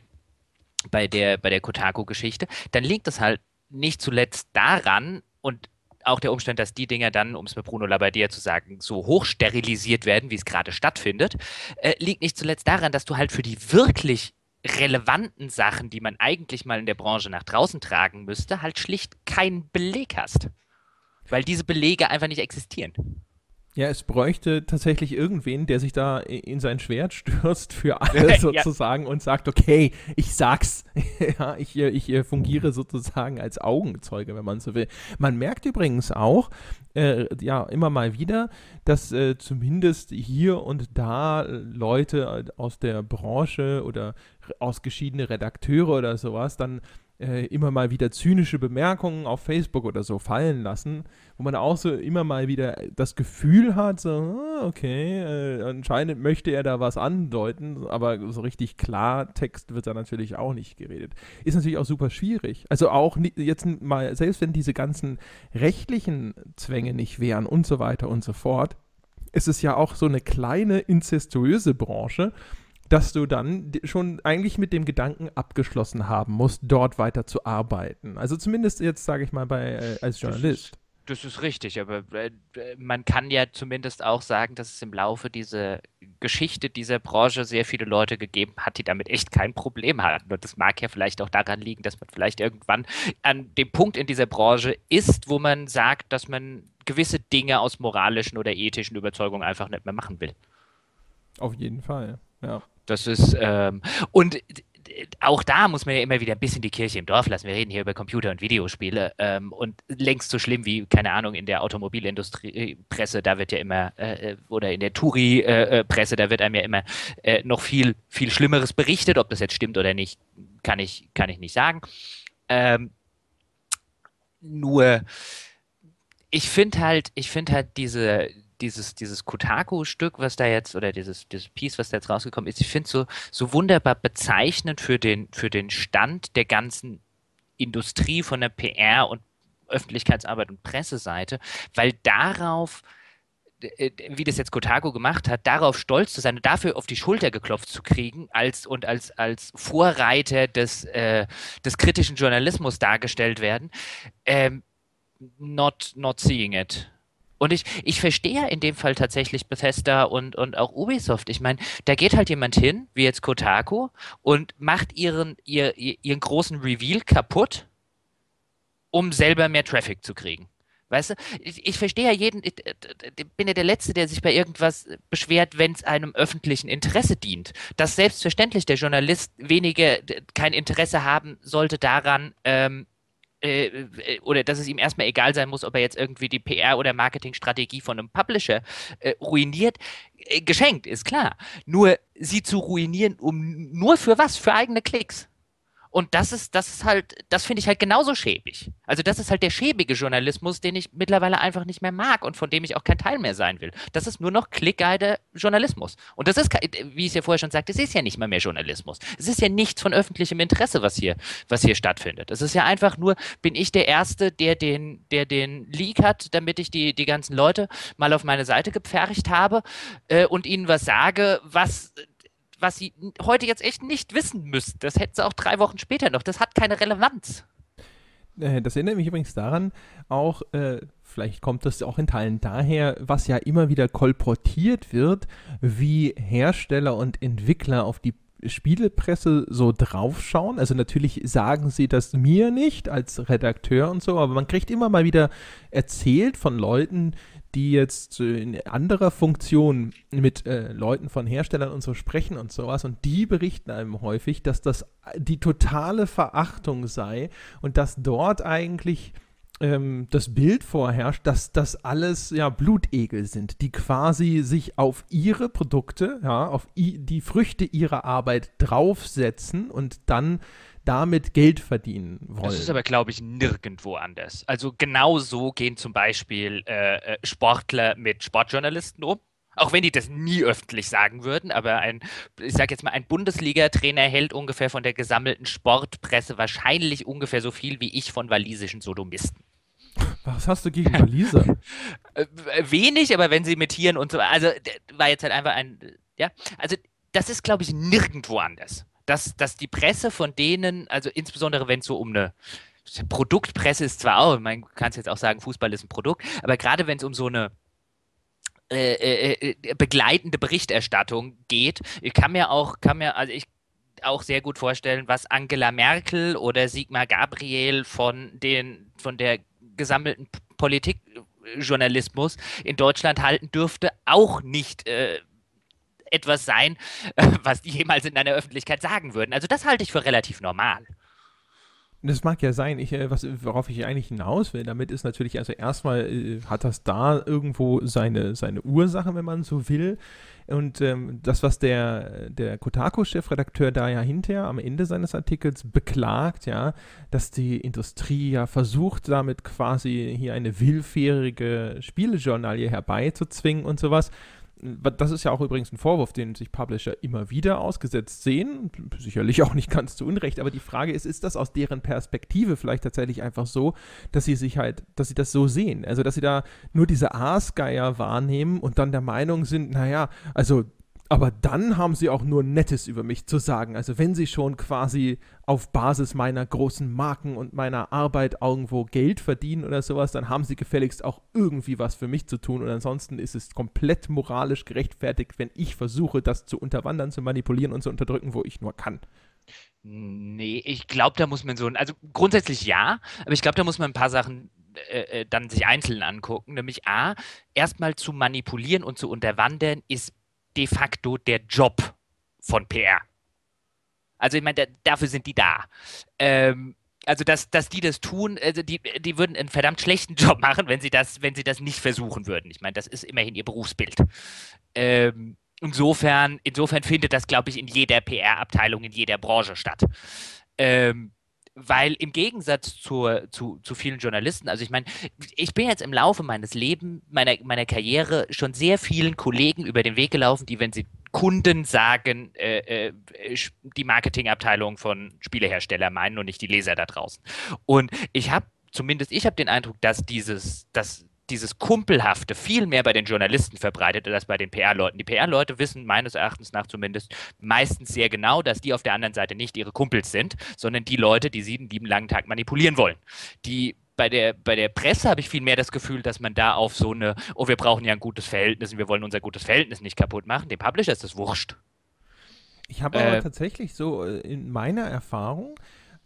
bei der, bei der Kotaku-Geschichte, dann liegt das halt nicht zuletzt daran, und auch der Umstand, dass die Dinger dann, um es mit Bruno Labbadia zu sagen, so hoch sterilisiert werden, wie es gerade stattfindet, äh, liegt nicht zuletzt daran, dass du halt für die wirklich relevanten Sachen, die man eigentlich mal in der Branche nach draußen tragen müsste, halt schlicht keinen Beleg hast. Weil diese Belege einfach nicht existieren. Ja, es bräuchte tatsächlich irgendwen, der sich da in sein Schwert stürzt für *laughs* alles sozusagen ja. und sagt, okay, ich sag's. *laughs* ja, ich, ich fungiere sozusagen als Augenzeuge, wenn man so will. Man merkt übrigens auch, äh, ja, immer mal wieder, dass äh, zumindest hier und da Leute aus der Branche oder ausgeschiedene Redakteure oder sowas dann äh, immer mal wieder zynische Bemerkungen auf Facebook oder so fallen lassen, wo man auch so immer mal wieder das Gefühl hat, so, ah, okay, äh, anscheinend möchte er da was andeuten, aber so richtig klar Text wird da natürlich auch nicht geredet. Ist natürlich auch super schwierig. Also auch jetzt mal, selbst wenn diese ganzen rechtlichen Zwänge nicht wären und so weiter und so fort, ist es ja auch so eine kleine inzestuöse Branche, dass du dann schon eigentlich mit dem Gedanken abgeschlossen haben musst, dort weiter zu arbeiten. Also zumindest jetzt, sage ich mal, bei, äh, als Journalist. Das ist, das ist richtig, aber äh, man kann ja zumindest auch sagen, dass es im Laufe dieser Geschichte dieser Branche sehr viele Leute gegeben hat, die damit echt kein Problem hatten. Und das mag ja vielleicht auch daran liegen, dass man vielleicht irgendwann an dem Punkt in dieser Branche ist, wo man sagt, dass man gewisse Dinge aus moralischen oder ethischen Überzeugungen einfach nicht mehr machen will. Auf jeden Fall, ja. Das ist, ähm, und auch da muss man ja immer wieder ein bisschen die Kirche im Dorf lassen. Wir reden hier über Computer- und Videospiele ähm, und längst so schlimm wie, keine Ahnung, in der Automobilindustrie-Presse, da wird ja immer, äh, äh oder in der Touri-Presse, äh, da wird einem ja immer äh, noch viel, viel Schlimmeres berichtet. Ob das jetzt stimmt oder nicht, kann ich, kann ich nicht sagen. Ähm, nur, ich finde halt, ich finde halt diese, dieses, dieses Kotaku-Stück, was da jetzt, oder dieses, dieses Piece, was da jetzt rausgekommen ist, ich finde so, so wunderbar bezeichnend für den, für den Stand der ganzen Industrie von der PR und Öffentlichkeitsarbeit und Presseseite, weil darauf äh, wie das jetzt Kotaku gemacht hat, darauf stolz zu sein und dafür auf die Schulter geklopft zu kriegen als und als, als Vorreiter des, äh, des kritischen Journalismus dargestellt werden, ähm, not, not seeing it. Und ich, ich verstehe ja in dem Fall tatsächlich Bethesda und, und auch Ubisoft. Ich meine, da geht halt jemand hin, wie jetzt Kotaku, und macht ihren, ihr, ihren großen Reveal kaputt, um selber mehr Traffic zu kriegen. Weißt du, ich, ich verstehe ja jeden, ich, ich bin ja der Letzte, der sich bei irgendwas beschwert, wenn es einem öffentlichen Interesse dient. Dass selbstverständlich der Journalist weniger kein Interesse haben sollte daran, ähm, äh, äh, oder dass es ihm erstmal egal sein muss, ob er jetzt irgendwie die PR- oder Marketingstrategie von einem Publisher äh, ruiniert. Äh, geschenkt, ist klar. Nur sie zu ruinieren, um nur für was? Für eigene Klicks. Und das ist, das ist halt, das finde ich halt genauso schäbig. Also das ist halt der schäbige Journalismus, den ich mittlerweile einfach nicht mehr mag und von dem ich auch kein Teil mehr sein will. Das ist nur noch klickgeiler Journalismus. Und das ist, wie ich es ja vorher schon sagte, es ist ja nicht mal mehr Journalismus. Es ist ja nichts von öffentlichem Interesse, was hier, was hier stattfindet. Es ist ja einfach nur, bin ich der Erste, der den, der den Leak hat, damit ich die, die ganzen Leute mal auf meine Seite gepfercht habe äh, und ihnen was sage, was was sie heute jetzt echt nicht wissen müssten. Das hätten sie auch drei Wochen später noch. Das hat keine Relevanz. Äh, das erinnert mich übrigens daran, auch, äh, vielleicht kommt das auch in Teilen daher, was ja immer wieder kolportiert wird, wie Hersteller und Entwickler auf die Spielepresse so draufschauen. Also natürlich sagen sie das mir nicht als Redakteur und so, aber man kriegt immer mal wieder erzählt von Leuten, die jetzt in anderer Funktion mit äh, Leuten von Herstellern und so sprechen und sowas. Und die berichten einem häufig, dass das die totale Verachtung sei und dass dort eigentlich ähm, das Bild vorherrscht, dass das alles ja Blutegel sind, die quasi sich auf ihre Produkte, ja, auf die Früchte ihrer Arbeit draufsetzen und dann damit Geld verdienen wollen. Das ist aber, glaube ich, nirgendwo anders. Also genau so gehen zum Beispiel äh, äh, Sportler mit Sportjournalisten um. Auch wenn die das nie öffentlich sagen würden, aber ein, ich sage jetzt mal, ein Bundesliga-Trainer hält ungefähr von der gesammelten Sportpresse wahrscheinlich ungefähr so viel wie ich von walisischen Sodomisten. Was hast du gegen Waliser? *laughs* Äh, wenig, aber wenn sie mit Tieren und so, also war jetzt halt einfach ein, ja, also das ist, glaube ich, nirgendwo anders dass, dass die Presse von denen, also insbesondere wenn es so um eine Produktpresse ist zwar auch, man kann es jetzt auch sagen, Fußball ist ein Produkt, aber gerade wenn es um so eine äh, äh, äh, begleitende Berichterstattung geht, kann mir auch, kann mir, also ich auch sehr gut vorstellen, was Angela Merkel oder Sigmar Gabriel von den, von der gesammelten Politikjournalismus in Deutschland halten dürfte, auch nicht äh, etwas sein, was die jemals in einer Öffentlichkeit sagen würden. Also das halte ich für relativ normal. Das mag ja sein, ich, äh, was, worauf ich eigentlich hinaus will, damit ist natürlich, also erstmal äh, hat das da irgendwo seine, seine Ursache, wenn man so will. Und ähm, das, was der, der Kotaku-Chefredakteur da ja hinterher am Ende seines Artikels beklagt, ja, dass die Industrie ja versucht, damit quasi hier eine willfährige Spielejournalie herbeizuzwingen und sowas das ist ja auch übrigens ein Vorwurf, den sich Publisher immer wieder ausgesetzt sehen. Sicherlich auch nicht ganz zu Unrecht, aber die Frage ist, ist das aus deren Perspektive vielleicht tatsächlich einfach so, dass sie sich halt, dass sie das so sehen? Also, dass sie da nur diese Aasgeier wahrnehmen und dann der Meinung sind, naja, also aber dann haben sie auch nur Nettes über mich zu sagen. Also wenn sie schon quasi auf Basis meiner großen Marken und meiner Arbeit irgendwo Geld verdienen oder sowas, dann haben sie gefälligst auch irgendwie was für mich zu tun. Und ansonsten ist es komplett moralisch gerechtfertigt, wenn ich versuche, das zu unterwandern, zu manipulieren und zu unterdrücken, wo ich nur kann. Nee, ich glaube, da muss man so, also grundsätzlich ja, aber ich glaube, da muss man ein paar Sachen äh, äh, dann sich einzeln angucken. Nämlich A, erstmal zu manipulieren und zu unterwandern ist de facto der Job von PR. Also ich meine, da, dafür sind die da. Ähm, also dass, dass die das tun, also die, die würden einen verdammt schlechten *laughs* Job machen, wenn sie das, wenn sie das nicht versuchen würden. Ich meine, das ist immerhin ihr Berufsbild. Ähm, insofern, insofern findet das, glaube ich, in jeder PR-Abteilung, in jeder Branche statt. Ähm, weil im Gegensatz zur, zu, zu vielen Journalisten, also ich meine, ich bin jetzt im Laufe meines Lebens, meiner, meiner Karriere schon sehr vielen Kollegen über den Weg gelaufen, die, wenn sie Kunden sagen, äh, äh, die Marketingabteilung von Spielehersteller meinen und nicht die Leser da draußen. Und ich habe, zumindest ich habe den Eindruck, dass dieses, dass dieses Kumpelhafte viel mehr bei den Journalisten verbreitet als bei den PR-Leuten. Die PR-Leute wissen meines Erachtens nach zumindest meistens sehr genau, dass die auf der anderen Seite nicht ihre Kumpels sind, sondern die Leute, die sie den lieben langen Tag manipulieren wollen. Die bei der, bei der Presse habe ich viel mehr das Gefühl, dass man da auf so eine, oh, wir brauchen ja ein gutes Verhältnis und wir wollen unser gutes Verhältnis nicht kaputt machen. Dem Publisher ist das wurscht. Ich habe aber äh, tatsächlich so äh, in meiner Erfahrung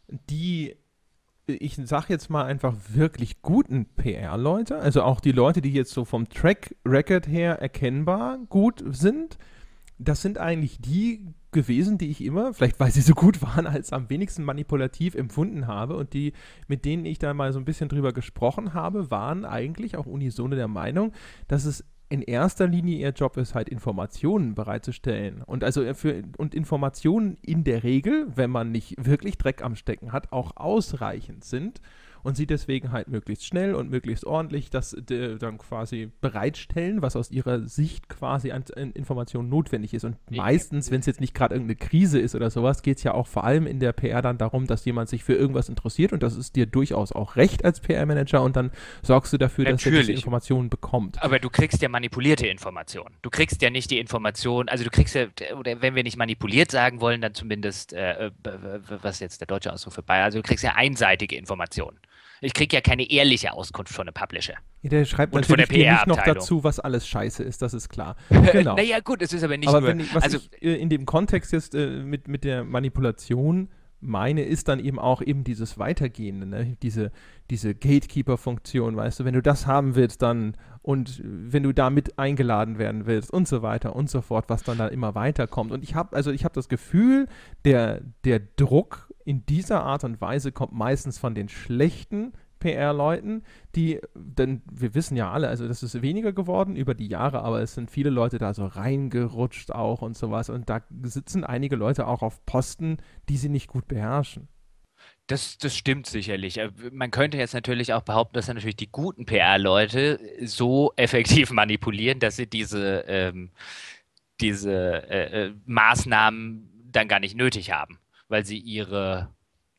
die ich sage jetzt mal einfach wirklich guten PR-Leute, also auch die Leute, die jetzt so vom Track Record her erkennbar gut sind, das sind eigentlich die gewesen, die ich immer, vielleicht weil sie so gut waren, als am wenigsten manipulativ empfunden habe. Und die, mit denen ich da mal so ein bisschen drüber gesprochen habe, waren eigentlich auch unisono der Meinung, dass es in erster Linie ihr Job ist, halt Informationen bereitzustellen. Und also für und Informationen in der Regel, wenn man nicht wirklich Dreck am Stecken hat, auch ausreichend sind und sie deswegen halt möglichst schnell und möglichst ordentlich das äh, dann quasi bereitstellen, was aus ihrer Sicht quasi an, an Informationen notwendig ist. Und meistens, wenn es jetzt nicht gerade irgendeine Krise ist oder sowas, geht es ja auch vor allem in der PR dann darum, dass jemand sich für irgendwas interessiert und das ist dir durchaus auch recht als PR-Manager und dann sorgst du dafür, Natürlich. dass er diese Informationen bekommt. Aber du kriegst ja manipulierte Informationen. Du kriegst ja nicht die Information, also du kriegst ja, oder wenn wir nicht manipuliert sagen wollen, dann zumindest, äh, äh was jetzt der deutsche Ausdruck für Bayer, also du kriegst ja einseitige Informationen. Ich kriege ja keine ehrliche Auskunft von einem Publisher. Ja, der schreibt und natürlich nicht noch dazu, was alles scheiße ist, das ist klar. *laughs* Genau. naja, gut, es ist aber nicht aber nur. Ich, was also, ich äh, in dem Kontext jetzt äh, mit, mit der Manipulation meine, ist dann eben auch eben dieses Weitergehende, ne? diese, diese Gatekeeper-Funktion, weißt du, wenn du das haben willst, dann und wenn du da mit eingeladen werden willst und so weiter und so fort, was dann da immer weiterkommt. Und ich habe, also ich habe das Gefühl, der, der Druck in dieser Art und Weise kommt meistens von den schlechten PR-Leuten, die, denn wir wissen ja alle, also das ist weniger geworden über die Jahre, aber es sind viele Leute da so reingerutscht auch und sowas und da sitzen einige Leute auch auf Posten, die sie nicht gut beherrschen. Das, das stimmt sicherlich. Äh, man könnte jetzt natürlich auch behaupten, dass natürlich die guten PR-Leute so effektiv *laughs* manipulieren, dass sie diese, ähm, diese äh, äh, Maßnahmen dann gar nicht nötig haben weil sie ihre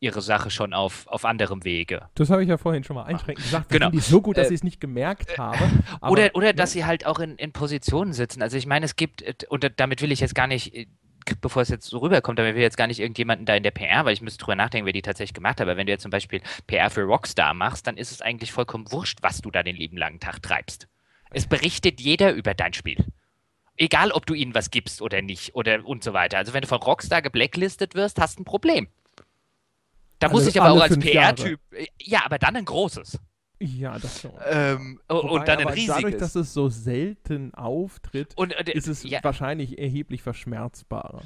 ihre Sache schon auf, auf anderem Wege. Das habe ich ja vorhin schon mal einschränkend gesagt. Genau. Die so gut, dass äh, ich es nicht gemerkt äh, habe. *laughs* Aber, oder oder ne? dass sie halt auch in, in Positionen sitzen. Also ich meine, es gibt, äh, und damit will ich jetzt gar nicht, äh, bevor es jetzt so rüberkommt, damit will ich jetzt gar nicht irgendjemanden da in der PR, weil ich müsste drüber nachdenken, wer die tatsächlich gemacht hat. Aber wenn du jetzt zum Beispiel PR für Rockstar machst, dann ist es eigentlich vollkommen wurscht, was du da den lieben langen Tag treibst. Es berichtet jeder über dein Spiel egal ob du ihnen was gibst oder nicht oder und so weiter. Also wenn du von Rockstar geblacklistet wirst, hast du ein Problem. Da alle, muss ich aber auch als PR-Typ, ja, aber dann ein großes. Ja, das schon. Ähm, Wobei, und dann ein riesiges. Dadurch, dass es so selten auftritt, und, äh, ist es ja. wahrscheinlich erheblich verschmerzbarer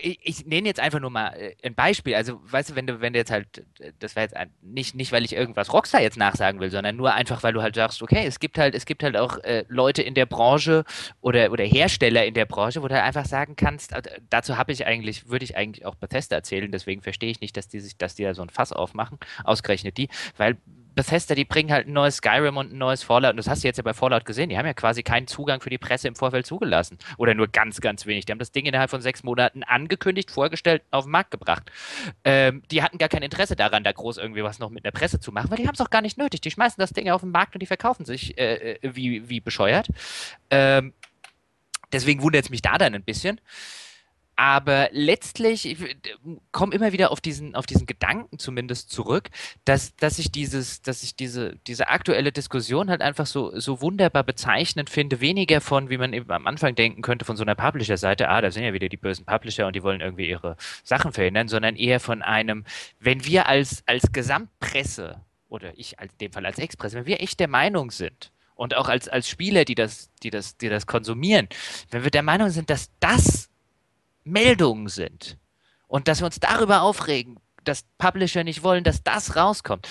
ich, ich nenne jetzt einfach nur mal äh, ein Beispiel. Also, weißt du, wenn du, wenn du jetzt halt, das war jetzt nicht, nicht, weil ich irgendwas Rockstar jetzt nachsagen will, sondern nur einfach, weil du halt sagst, okay, es gibt halt, es gibt halt auch äh, Leute in der Branche oder, oder Hersteller in der Branche, wo du halt einfach sagen kannst, äh, dazu habe ich eigentlich, würde ich eigentlich auch Bethesda erzählen, deswegen verstehe ich nicht, dass die sich, dass die da so ein Fass aufmachen, ausgerechnet die, weil Bethesda, die bringen halt ein neues Skyrim und ein neues Fallout. Und das hast du jetzt ja bei Fallout gesehen. Die haben ja quasi keinen Zugang für die Presse im Vorfeld zugelassen. Oder nur ganz, ganz wenig. Die haben das Ding innerhalb von sechs Monaten angekündigt, vorgestellt, auf den Markt gebracht. Ähm, die hatten gar kein Interesse daran, da groß irgendwie was noch mit der Presse zu machen, weil die haben es auch gar nicht nötig. Die schmeißen das Ding auf den Markt und die verkaufen sich äh, äh wie, wie bescheuert. Ähm, deswegen wundert es mich da dann ein bisschen. Aber letztlich, ich komme immer wieder auf diesen, auf diesen Gedanken zumindest zurück, dass, dass ich dieses, dass ich diese, diese aktuelle Diskussion halt einfach so, so wunderbar bezeichnend finde, weniger von, wie man eben am Anfang denken könnte, von so einer Publisher-Seite, ah, da sind ja wieder die bösen Publisher und die wollen irgendwie ihre Sachen verhindern, sondern eher von einem, wenn wir als, als Gesamtpresse oder ich in dem Fall als Express, wenn wir echt der Meinung sind, und auch als, als Spieler, die das, die das, die das konsumieren, wenn wir der Meinung sind, dass das Meldungen sind und dass wir uns darüber aufregen, dass Publisher nicht wollen, dass das rauskommt,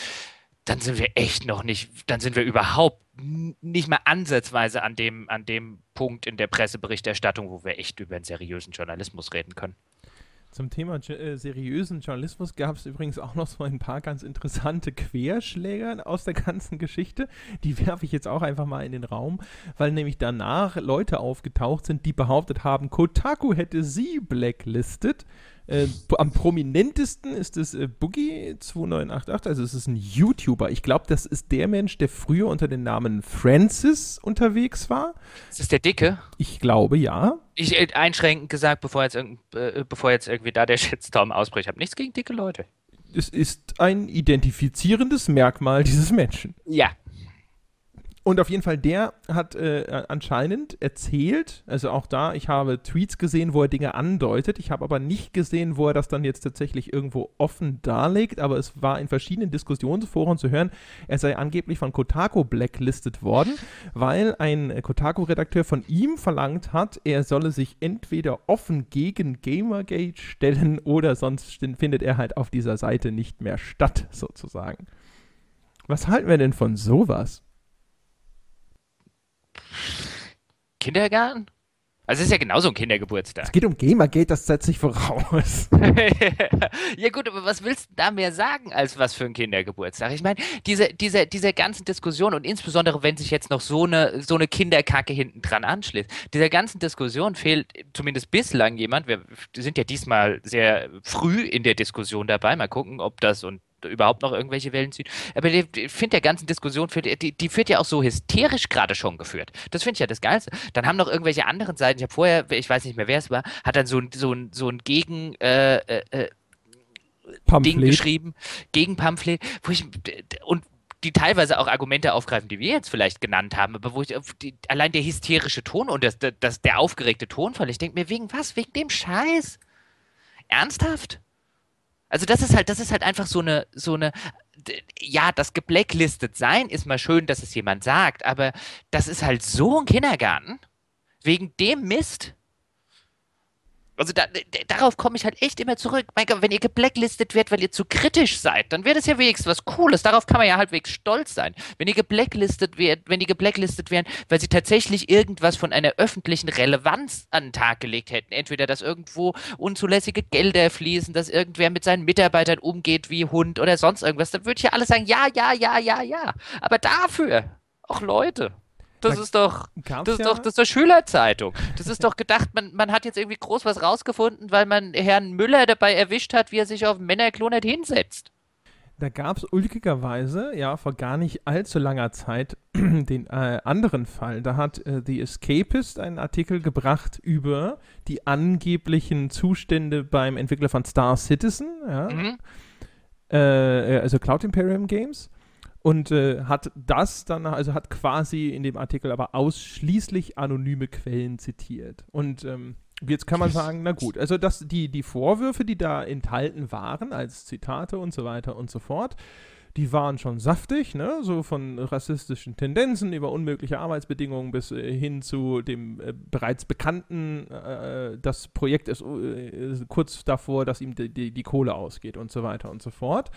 dann sind wir echt noch nicht, dann sind wir überhaupt nicht mal ansatzweise an dem, an dem Punkt in der Presseberichterstattung, wo wir echt über einen seriösen Journalismus reden können. Zum Thema äh, seriösen Journalismus gab es übrigens auch noch so ein paar ganz interessante Querschläger aus der ganzen Geschichte. Die werfe ich jetzt auch einfach mal in den Raum, weil nämlich danach Leute aufgetaucht sind, die behauptet haben, Kotaku hätte sie blacklistet äh, am prominentesten ist es äh, Boogie2988, also es ist ein YouTuber. Ich glaube, das ist der Mensch, der früher unter dem Namen Francis unterwegs war. Ist das der Dicke? Ich glaube, ja. Ich äh, einschränkend gesagt, bevor jetzt, äh, bevor jetzt irgendwie da der *laughs* Shitstorm ausbricht, ich habe nichts gegen dicke Leute. Es ist ein identifizierendes Merkmal dieses Menschen. Ja, und auf jeden Fall, der hat äh, anscheinend erzählt, also auch da, ich habe Tweets gesehen, wo er Dinge andeutet. Ich habe aber nicht gesehen, wo er das dann jetzt tatsächlich irgendwo offen darlegt. Aber es war in verschiedenen Diskussionsforen zu hören, er sei angeblich von Kotaku blacklistet worden, weil ein Kotaku-Redakteur von ihm verlangt hat, er solle sich entweder offen gegen Gamergate stellen oder sonst findet er halt auf dieser Seite nicht mehr statt, sozusagen. Was halten wir denn von sowas? Kindergarten? Also es ist ja genauso ein Kindergeburtstag. Es geht um Gamergate, das setzt sich voraus. *laughs* ja gut, aber was willst du da mehr sagen, als was für ein Kindergeburtstag? Ich meine, diese, diese, diese ganzen Diskussionen und insbesondere, wenn sich jetzt noch so eine, so eine Kinderkacke hinten dran anschließt, dieser ganzen Diskussion fehlt zumindest bislang jemand, wir sind ja diesmal sehr früh in der Diskussion dabei, mal gucken, ob das und überhaupt noch irgendwelche Wellen zieht. Aber ich finde der ganzen Diskussion, führt, die, die führt ja auch so hysterisch gerade schon geführt. Das finde ich ja das Geilste. Dann haben noch irgendwelche anderen Seiten, ich habe vorher, ich weiß nicht mehr, wer es war, hat dann so ein, so ein, so ein Gegen, äh, äh, äh Ding geschrieben, Gegenpamphlet, wo ich, und die teilweise auch Argumente aufgreifen, die wir jetzt vielleicht genannt haben, aber wo ich die, allein der hysterische Ton und das, das, der aufgeregte Tonfall, ich denke mir, wegen was? Wegen dem Scheiß? Ernsthaft? Also das ist halt, das ist halt einfach so eine, so eine, ja, das geblacklistet sein ist mal schön, dass es jemand sagt, aber das ist halt so ein Kindergarten. Wegen dem Mist. Also da, darauf komme ich halt echt immer zurück. Mein Gott, wenn ihr geblacklistet werdet, weil ihr zu kritisch seid, dann wäre das ja wenigstens was Cooles. Darauf kann man ja halbwegs stolz sein. Wenn ihr geblacklistet werdet, wenn die geblacklistet wären, weil sie tatsächlich irgendwas von einer öffentlichen Relevanz an den Tag gelegt hätten. Entweder, dass irgendwo unzulässige Gelder fließen, dass irgendwer mit seinen Mitarbeitern umgeht wie Hund oder sonst irgendwas, dann würde ich ja alles sagen, ja, ja, ja, ja, ja. Aber dafür, auch Leute. Das da ist doch, das ist doch, das ist doch Schülerzeitung. Das ist doch gedacht, man, man hat jetzt irgendwie groß was rausgefunden, weil man Herrn Müller dabei erwischt hat, wie er sich auf Männerklo nicht hinsetzt. Da gab es ulkigerweise, ja, vor gar nicht allzu langer Zeit *clears throat* den äh, anderen Fall. Da hat äh, The Escapist einen Artikel gebracht über die angeblichen Zustände beim Entwickler von Star Citizen, ja. Mhm. Äh, also Cloud Imperium Games und äh, hat das dann, also hat quasi in dem Artikel aber ausschließlich anonyme Quellen zitiert. Und ähm, jetzt kann man sagen, na gut, also das, die, die Vorwürfe, die da enthalten waren, als Zitate und so weiter und so fort, die waren schon saftig, ne? so von rassistischen Tendenzen über unmögliche Arbeitsbedingungen bis äh, hin zu dem äh, bereits bekannten, äh, das Projekt ist äh, kurz davor, dass ihm die, die, die Kohle ausgeht und so weiter und so fort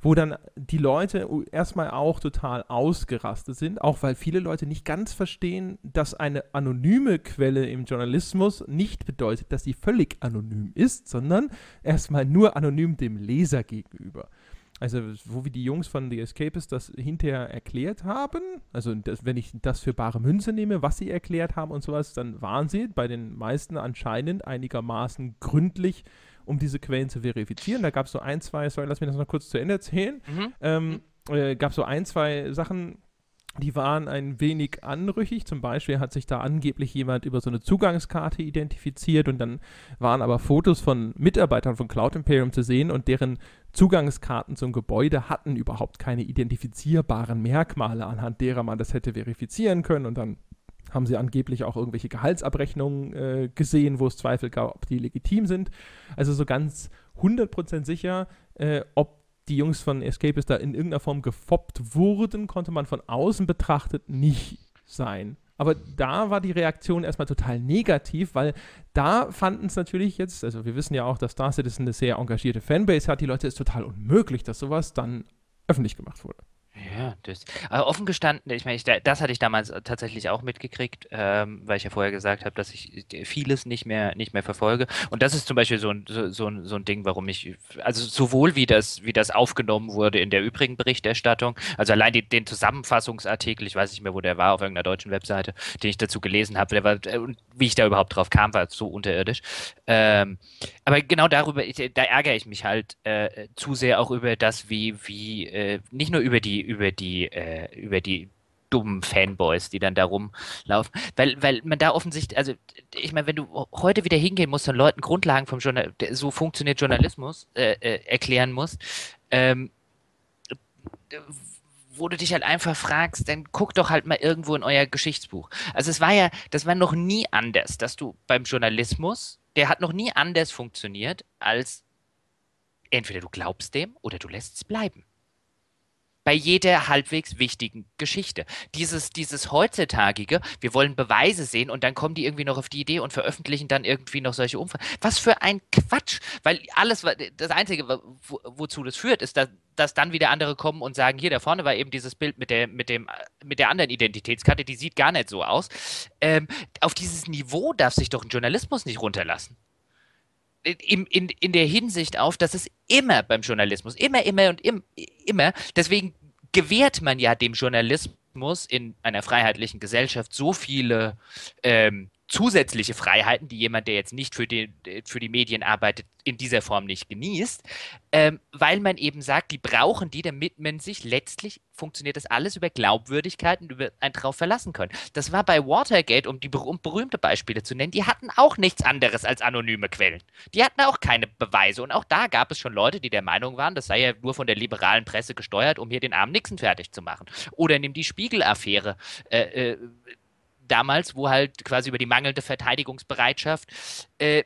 wo dann die Leute erstmal auch total ausgerastet sind, auch weil viele Leute nicht ganz verstehen, dass eine anonyme Quelle im Journalismus nicht bedeutet, dass sie völlig anonym ist, sondern erstmal nur anonym dem Leser gegenüber. Also, wo wir die Jungs von The Escapist das hinterher erklärt haben, also das, wenn ich das für bare Münze nehme, was sie erklärt haben und sowas, dann waren sie bei den meisten anscheinend einigermaßen gründlich um diese Quellen zu verifizieren. Da gab es so ein, zwei, sorry, lass mich das noch kurz zu Ende erzählen. Mhm. Ähm, äh, gab so ein, zwei Sachen, die waren ein wenig anrüchig. Zum Beispiel hat sich da angeblich jemand über so eine Zugangskarte identifiziert und dann waren aber Fotos von Mitarbeitern von Cloud Imperium zu sehen und deren Zugangskarten zum Gebäude hatten überhaupt keine identifizierbaren Merkmale, anhand derer man das hätte verifizieren können und dann haben sie angeblich auch irgendwelche Gehaltsabrechnungen äh, gesehen, wo es Zweifel gab, ob die legitim sind. Also so ganz 100% sicher, äh, ob die Jungs von Escapist da in irgendeiner Form gefoppt wurden, konnte man von außen betrachtet nicht sein. aber da war die Reaktion erstmal total negativ, weil da fanden es natürlich jetzt, also wir wissen ja auch, dass Star Citizen eine sehr engagierte Fanbase hat, die Leute ist total unmöglich, dass sowas dann öffentlich gemacht wurde. Ja, das. Aber offen gestanden, ich meine, ich, das hatte ich damals tatsächlich auch mitgekriegt, ähm, weil ich ja vorher gesagt habe, dass ich vieles nicht mehr, nicht mehr verfolge. Und das ist zum Beispiel so ein, so, so, so ein Ding, warum ich, also sowohl wie das, wie das aufgenommen wurde in der übrigen Berichterstattung, also allein die, den Zusammenfassungsartikel, ich weiß nicht mehr, wo der war, auf irgendeiner deutschen Webseite, den ich dazu gelesen habe, der war, äh, wie ich da überhaupt drauf kam, war so unterirdisch. Ähm, aber genau darüber, ich, da ärgere ich mich halt äh, zu sehr auch über das, wie, wie, äh, nicht nur über die über die, äh, über die dummen Fanboys, die dann da rumlaufen. Weil, weil man da offensichtlich, also ich meine, wenn du heute wieder hingehen musst und Leuten Grundlagen vom Journal so funktioniert Journalismus äh, äh, erklären musst, ähm, wo du dich halt einfach fragst, dann guck doch halt mal irgendwo in euer Geschichtsbuch. Also es war ja, das war noch nie anders, dass du beim Journalismus, der hat noch nie anders funktioniert, als entweder du glaubst dem oder du lässt es bleiben bei jeder halbwegs wichtigen Geschichte. Dieses, dieses heutzutagige, wir wollen Beweise sehen und dann kommen die irgendwie noch auf die Idee und veröffentlichen dann irgendwie noch solche Umfragen. Was für ein Quatsch! Weil alles, das Einzige, wo, wozu das führt, ist, dass, dass dann wieder andere kommen und sagen, hier da vorne war eben dieses Bild mit der, mit dem, mit der anderen Identitätskarte, die sieht gar nicht so aus. Ähm, auf dieses Niveau darf sich doch ein Journalismus nicht runterlassen. In, in, in der Hinsicht auf, dass es immer beim Journalismus, immer, immer und im, immer, deswegen gewährt man ja dem Journalismus in einer freiheitlichen Gesellschaft so viele ähm, zusätzliche Freiheiten, die jemand, der jetzt nicht für die, für die Medien arbeitet, in dieser Form nicht genießt, ähm, weil man eben sagt, die brauchen die, damit man sich letztlich, funktioniert das alles über Glaubwürdigkeit und über ein drauf verlassen können. Das war bei Watergate, um die um berühmte Beispiele zu nennen, die hatten auch nichts anderes als anonyme Quellen. Die hatten auch keine Beweise und auch da gab es schon Leute, die der Meinung waren, das sei ja nur von der liberalen Presse gesteuert, um hier den armen Nixon fertig zu machen. Oder nimm die Spiegel-Affäre. Äh, äh, damals, wo halt quasi über die mangelnde Verteidigungsbereitschaft äh,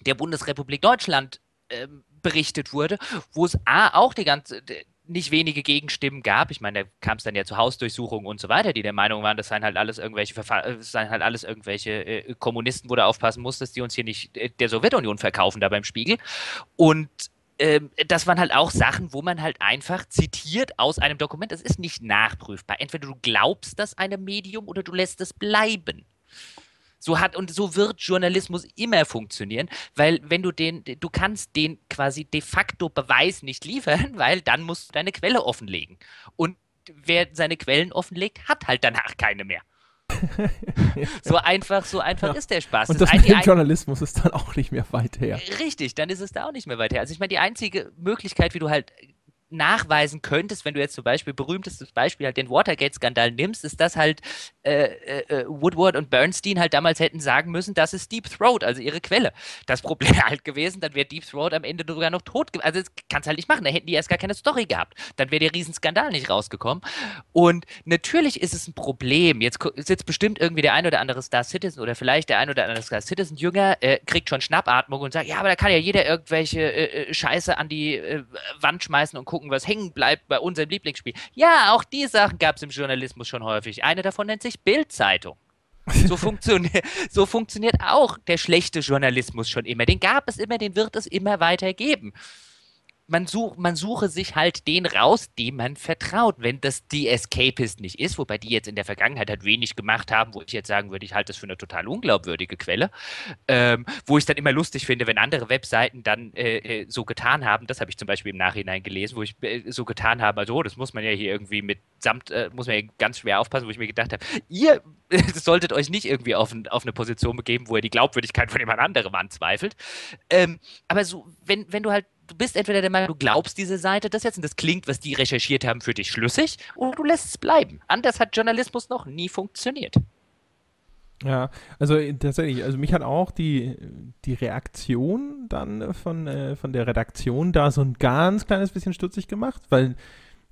der Bundesrepublik Deutschland äh, berichtet wurde, wo es A auch die ganze nicht wenige Gegenstimmen gab. Ich meine, da kam es dann ja zu Hausdurchsuchungen und so weiter, die der Meinung waren, das seien halt alles irgendwelche Verfa äh, seien halt alles irgendwelche äh, Kommunisten, wo du aufpassen musst, dass die uns hier nicht äh, der Sowjetunion verkaufen da beim Spiegel. Und ähm, das waren halt auch Sachen, wo man halt einfach zitiert aus einem Dokument. Das ist nicht nachprüfbar. Entweder du glaubst das einem Medium oder du lässt es bleiben. So hat und so wird Journalismus immer funktionieren, weil wenn du den, du kannst den quasi de facto Beweis nicht liefern, *laughs* weil dann musst du deine Quelle offenlegen. Und wer seine Quellen offenlegt, hat halt danach keine mehr. *laughs* so einfach, so einfach ja. ist der Spaß. Und das, das mit dem Journalismus ist dann auch nicht mehr weit her. Richtig, dann ist es da auch nicht mehr weit her. Also ich meine, die einzige Möglichkeit, wie du halt nachweisen könntest, wenn du jetzt zum Beispiel berühmtestes Beispiel halt den Watergate-Skandal nimmst, ist das halt äh, äh, äh, Woodward und Bernstein halt damals hätten sagen müssen, das ist Deep Throat, also ihre Quelle. Das Problem *laughs* halt gewesen, dann wäre Deep Throat am Ende sogar noch tot. Also das kannst halt nicht machen, da hätten die erst gar keine Story gehabt. Dann wäre der Riesenskandal nicht rausgekommen. Und natürlich ist es ein Problem. Jetzt sitzt bestimmt irgendwie der ein oder andere Star Citizen oder vielleicht der ein oder andere Star Citizen Jünger, äh, kriegt schon Schnappatmung und sagt, ja, aber da kann ja jeder irgendwelche äh, äh Scheiße an die Wand schmeißen und gucken, gucken, was hängen bleibt bei unserem Lieblingsspiel. Ja, auch die Sachen gab es im Journalismus schon häufig. Eine davon nennt sich Bildzeitung. So, *laughs* funktio so funktioniert auch der schlechte Journalismus schon immer. Den gab es immer, den wird es immer weiter geben man, such, man suche sich halt den raus, dem man vertraut. Wenn das die Escapist nicht ist, wobei die jetzt in der Vergangenheit halt wenig gemacht haben, wo ich jetzt sagen würde, ich halte das für eine total unglaubwürdige Quelle, ähm, wo ich dann immer lustig finde, wenn andere Webseiten dann äh, äh so getan haben, das habe ich zum Beispiel im Nachhinein gelesen, wo ich äh, so getan habe, also oh, das muss man ja hier irgendwie mit samt, äh, muss man ja ganz schwer aufpassen, wo ich mir gedacht habe, ihr *laughs* solltet euch nicht irgendwie auf, ein, auf, eine Position begeben, wo ihr die Glaubwürdigkeit von jemand anderem anzweifelt. Ähm, aber so, wenn, wenn du halt du bist entweder der Meinung, du glaubst diese Seite das jetzt und das klingt, was die recherchiert haben, für dich schlüssig, oder du lässt es bleiben. Anders hat Journalismus noch nie funktioniert. Ja, also äh, tatsächlich, also mich hat auch die, die Reaktion dann von, äh, von der Redaktion da so ein ganz kleines bisschen stutzig gemacht, weil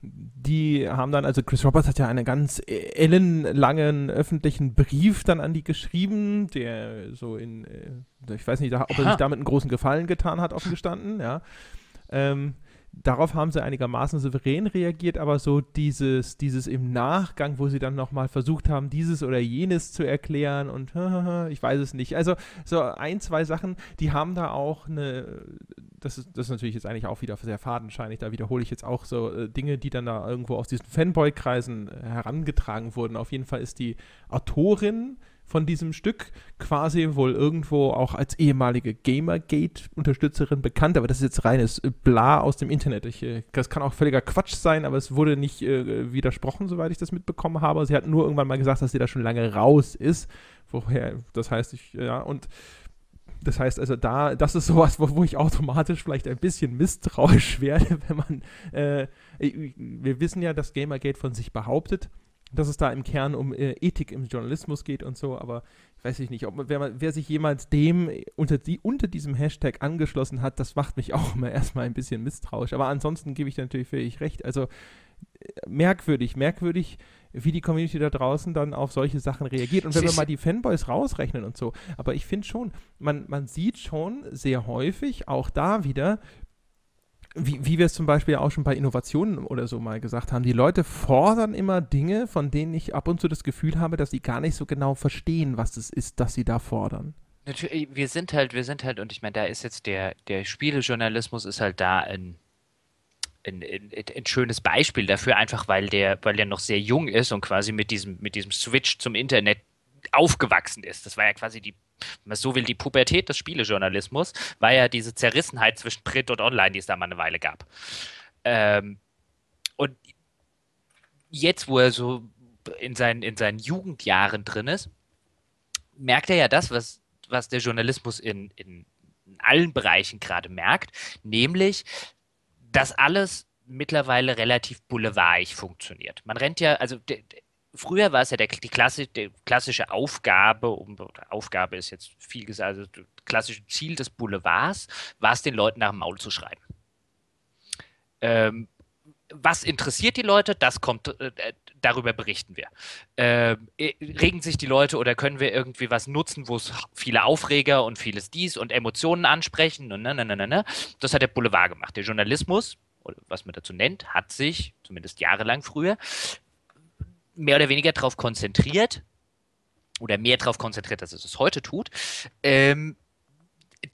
die haben dann, also Chris Roberts hat ja einen ganz ellenlangen öffentlichen Brief dann an die geschrieben, der so in, äh, ich weiß nicht, ob er sich damit einen großen Gefallen getan hat, offen gestanden, ja. Ähm, darauf haben sie einigermaßen souverän reagiert, aber so dieses, dieses im Nachgang, wo sie dann nochmal versucht haben, dieses oder jenes zu erklären und *laughs* ich weiß es nicht. Also so ein, zwei Sachen, die haben da auch eine, das ist, das ist natürlich jetzt eigentlich auch wieder sehr fadenscheinig, da wiederhole ich jetzt auch so äh, Dinge, die dann da irgendwo aus diesen Fanboy-Kreisen herangetragen wurden. Auf jeden Fall ist die Autorin von diesem Stück, quasi wohl irgendwo auch als ehemalige Gamergate-Unterstützerin bekannt, aber das ist jetzt reines Bla aus dem Internet. Ich, äh, das kann auch völliger Quatsch sein, aber es wurde nicht äh, widersprochen, soweit ich das mitbekommen habe. Sie hat nur irgendwann mal gesagt, dass sie da schon lange raus ist. Woher, das heißt, ich, ja, und das heißt also, da, das ist sowas, wo, wo ich automatisch vielleicht ein bisschen misstrauisch *laughs* werde, wenn man, äh, wir wissen ja, dass Gamergate von sich behauptet, dass es da im Kern um äh, Ethik im Journalismus geht und so, aber weiß ich nicht, ob wer, wer sich jemals dem unter, die, unter diesem Hashtag angeschlossen hat, das macht mich *laughs* auch immer erstmal ein bisschen misstrauisch. Aber ansonsten gebe ich natürlich völlig recht. Also äh, merkwürdig, merkwürdig, wie die Community da draußen dann auf solche Sachen reagiert. Und wenn wir mal die Fanboys rausrechnen und so, aber ich finde schon, man, man sieht schon sehr häufig, auch da wieder, wie, wie wir es zum Beispiel auch schon bei Innovationen oder so mal gesagt haben, die Leute fordern immer Dinge, von denen ich ab und zu das Gefühl habe, dass sie gar nicht so genau verstehen, was es ist, dass sie da fordern. Natürlich, wir sind halt, wir sind halt, und ich meine, da ist jetzt der, der Spielejournalismus ist halt da ein, ein, ein, ein, schönes Beispiel dafür, einfach weil der, weil der noch sehr jung ist und quasi mit diesem, mit diesem Switch zum Internet aufgewachsen ist. Das war ja quasi die wenn man so will, die Pubertät des Spielejournalismus, war ja diese Zerrissenheit zwischen Print und Online, die es da mal eine Weile gab. Ähm, und jetzt, wo er so in seinen, in seinen Jugendjahren drin ist, merkt er ja das, was, was der Journalismus in, in allen Bereichen gerade merkt, nämlich, dass alles mittlerweile relativ boulevardig funktioniert. Man rennt ja, also früher war es ja der, die, Klasse, die klassische Aufgabe, um, Aufgabe ist jetzt viel gesagt, also das klassische Ziel des Boulevards, war es den Leuten nach dem Maul zu schreiben. Ähm, was interessiert die Leute? Das kommt, äh, darüber berichten wir. Ähm, äh, regen sich die Leute oder können wir irgendwie was nutzen, wo es viele Aufreger und vieles dies und Emotionen ansprechen und ne, ne, ne, ne. Das hat der Boulevard gemacht. Der Journalismus, was man dazu nennt, hat sich, zumindest jahrelang früher, mehr oder weniger darauf konzentriert, oder mehr darauf konzentriert, als es es heute tut, ähm,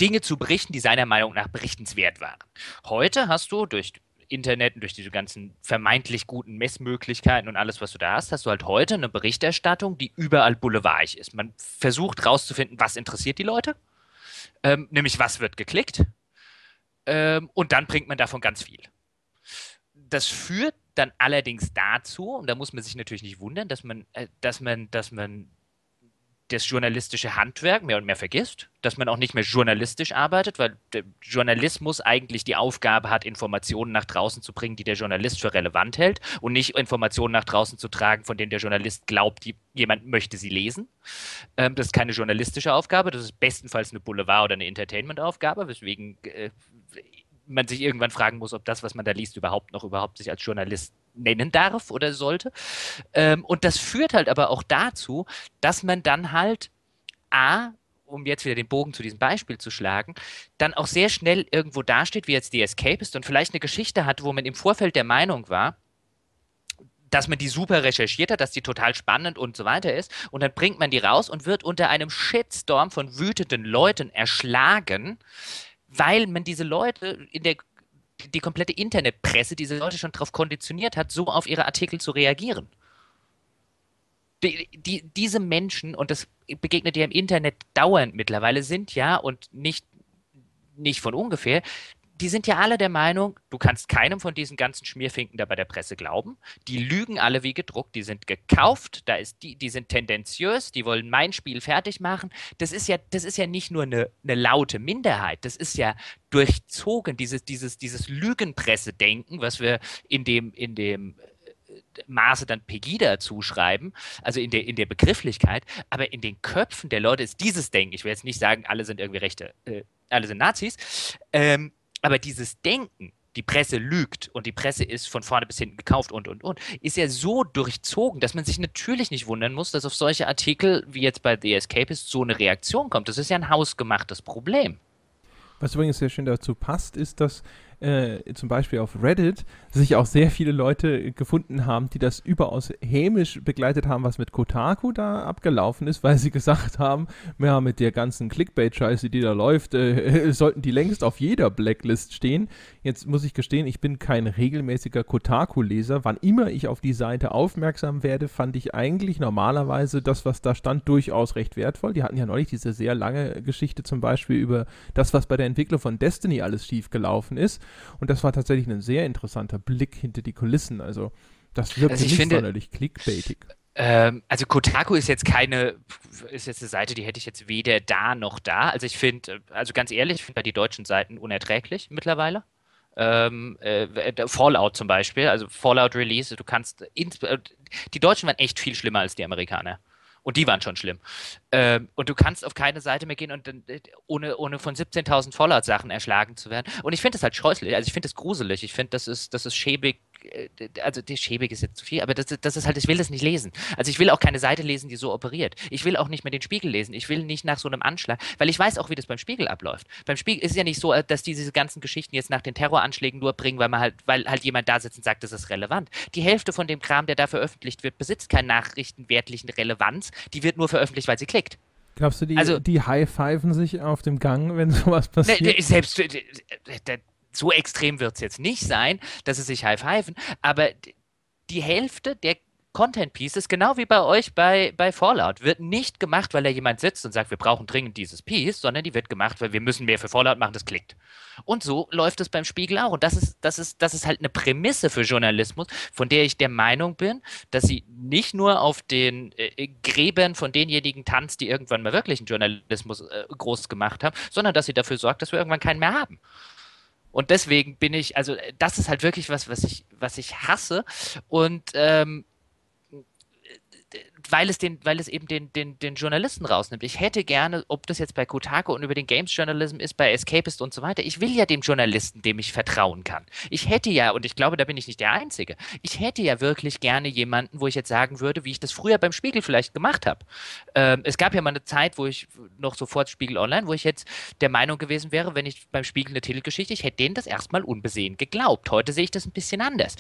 Dinge zu berichten, die seiner Meinung nach berichtenswert waren. Heute hast du durch Internet und durch diese ganzen vermeintlich guten Messmöglichkeiten und alles, was du da hast, hast du halt heute eine Berichterstattung, die überall boulevardig ist. Man versucht rauszufinden, was interessiert die Leute, ähm, nämlich was wird geklickt, ähm, und dann bringt man davon ganz viel. Das führt dann allerdings dazu, und da muss man sich natürlich nicht wundern, dass man, äh, dass man, dass man das journalistische Handwerk mehr und mehr vergisst, dass man auch nicht mehr journalistisch arbeitet, weil Journalismus eigentlich die Aufgabe hat, Informationen nach draußen zu bringen, die der Journalist für relevant hält und nicht Informationen nach draußen zu tragen, von denen der Journalist glaubt, die, jemand möchte sie lesen. Ähm, das ist keine journalistische Aufgabe, das ist bestenfalls eine Boulevard- oder eine Entertainment-Aufgabe, weswegen äh, man sich irgendwann fragen muss, ob das, was man da liest, überhaupt noch überhaupt sich als Journalist nennen darf oder sollte. Ähm, und das führt halt aber auch dazu, dass man dann halt A, um jetzt wieder den Bogen zu diesem Beispiel zu schlagen, dann auch sehr schnell irgendwo dasteht, wie jetzt die Escapist und vielleicht eine Geschichte hat, wo man im Vorfeld der Meinung war, dass man die super recherchiert hat, dass die total spannend und so weiter ist. Und dann bringt man die raus und wird unter einem Shitstorm von wütenden Leuten erschlagen, weil man diese Leute in der die komplette Internetpresse diese Leute schon darauf konditioniert hat, so auf ihre Artikel zu reagieren. Die, die, diese Menschen, und das begegnet ja im Internet dauernd mittlerweile, sind ja, und nicht, nicht von ungefähr, die sind ja alle der Meinung, du kannst keinem von diesen ganzen Schmierfinken da bei der Presse glauben. Die lügen alle wie gedruckt, die sind gekauft, da ist die, die sind tendenziös, die wollen mein Spiel fertig machen. Das ist ja, das ist ja nicht nur eine, eine laute Minderheit, das ist ja durchzogen, dieses, dieses, dieses Lügenpressedenken, was wir in dem, in dem äh, Maße dann Pegida zuschreiben, also in der, in der Begrifflichkeit, aber in den Köpfen der Leute ist dieses Denken, ich will jetzt nicht sagen, alle sind irgendwie Rechte, äh, alle sind Nazis, ähm, aber dieses Denken, die Presse lügt und die Presse ist von vorne bis hinten gekauft und, und, und, ist ja so durchzogen, dass man sich natürlich nicht wundern muss, dass auf solche Artikel wie jetzt bei The Escapist so eine Reaktion kommt. Das ist ja ein hausgemachtes Problem. Was übrigens sehr schön dazu passt, ist, dass äh, zum Beispiel auf Reddit sich auch sehr viele Leute gefunden haben, die das überaus hämisch begleitet haben, was mit Kotaku da abgelaufen ist, weil sie gesagt haben, ja, mit der ganzen Clickbait-Scheiße, die da läuft, äh, sollten die längst auf jeder Blacklist stehen. Jetzt muss ich gestehen, ich bin kein regelmäßiger Kotaku-Leser. Wann immer ich auf die Seite aufmerksam werde, fand ich eigentlich normalerweise das, was da stand, durchaus recht wertvoll. Die hatten ja neulich diese sehr lange Geschichte zum Beispiel über das, was bei der Entwicklung von Destiny alles schiefgelaufen ist. Und das war tatsächlich ein sehr interessanter Blick hinter die Kulissen. Also das wirkt also nicht finde, sonderlich clickbaitig. Ähm, also Kotaku ist jetzt keine, ist jetzt eine Seite, die hätte ich jetzt weder da noch da. Also ich finde, also ganz ehrlich, ich finde die deutschen Seiten unerträglich mittlerweile. Ähm, äh, Fallout zum Beispiel, also Fallout Release, du kannst, äh, die Deutschen waren echt viel schlimmer als die Amerikaner. Und die waren schon schlimm. Ähm, und du kannst auf keine Seite mehr gehen und äh, ohne, ohne von 17.000 Fallout-Sachen erschlagen zu werden. Und ich finde das halt scheußlich. Also ich finde das gruselig. Ich finde, das ist, das ist schäbig also die schäbig ist jetzt zu viel, aber das, das ist halt, ich will das nicht lesen. Also ich will auch keine Seite lesen, die so operiert. Ich will auch nicht mehr den Spiegel lesen. Ich will nicht nach so einem Anschlag, weil ich weiß auch, wie das beim Spiegel abläuft. Beim Spiegel ist es ja nicht so, dass diese ganzen Geschichten jetzt nach den Terroranschlägen nur bringen, weil man halt, weil halt jemand da sitzt und sagt, das ist relevant. Die Hälfte von dem Kram, der da veröffentlicht wird, besitzt keine nachrichtenwertlichen Relevanz. Die wird nur veröffentlicht, weil sie klickt. Glaubst du, die, also, die high-pfeifen sich auf dem Gang, wenn *laughs* sowas ne, passiert? Ne, selbst, so extrem wird es jetzt nicht sein, dass sie sich high-pfeifen, aber die Hälfte der Content Pieces, genau wie bei euch bei, bei Fallout, wird nicht gemacht, weil da jemand sitzt und sagt, wir brauchen dringend dieses Piece, sondern die wird gemacht, weil wir müssen mehr für Fallout machen, das klickt. Und so läuft es beim Spiegel auch. Und das ist, das ist, das ist halt eine Prämisse für Journalismus, von der ich der Meinung bin, dass sie nicht nur auf den äh, Gräbern von denjenigen tanzt, die irgendwann mal wirklich einen Journalismus äh, groß gemacht haben, sondern dass sie dafür sorgt, dass wir irgendwann keinen mehr haben. Und deswegen bin ich, also das ist halt wirklich was, was ich, was ich hasse. Und ähm, weil es den, weil es eben den, den, den Journalisten rausnimmt. Ich hätte gerne, ob das jetzt bei Kotaku und über den Games Journalism ist, bei Escapist und so weiter, ich will ja dem Journalisten, dem ich vertrauen kann. Ich hätte ja, und ich glaube, da bin ich nicht der Einzige, ich hätte ja wirklich gerne jemanden, wo ich jetzt sagen würde, wie ich das früher beim Spiegel vielleicht gemacht habe. Ähm, es gab ja mal eine Zeit, wo ich noch sofort Spiegel Online, wo ich jetzt der Meinung gewesen wäre, wenn ich beim Spiegel eine Titelgeschichte, ich hätte denen das erstmal unbesehen geglaubt. Heute sehe ich das ein bisschen anders.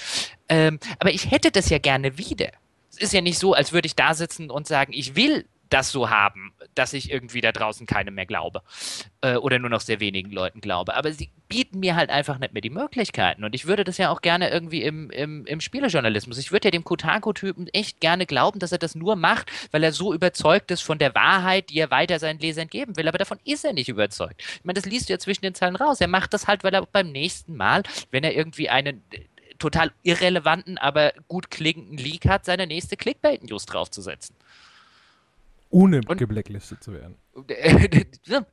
Ähm, aber ich hätte das ja gerne wieder es ist ja nicht so, als würde ich da sitzen und sagen, ich will das so haben, dass ich irgendwie da draußen keinem mehr glaube äh, oder nur noch sehr wenigen Leuten glaube. Aber sie bieten mir halt einfach nicht mehr die Möglichkeiten. Und ich würde das ja auch gerne irgendwie im, im, im Spielejournalismus. Ich würde ja dem Kotaku-Typen echt gerne glauben, dass er das nur macht, weil er so überzeugt ist von der Wahrheit, die er weiter seinen Lesern geben will. Aber davon ist er nicht überzeugt. Ich meine, das liest du ja zwischen den Zeilen raus. Er macht das halt, weil er beim nächsten Mal, wenn er irgendwie einen total irrelevanten, aber gut klingenden Leak hat, seine nächste Clickbait-News draufzusetzen. Ohne und, geblacklistet zu werden. *laughs*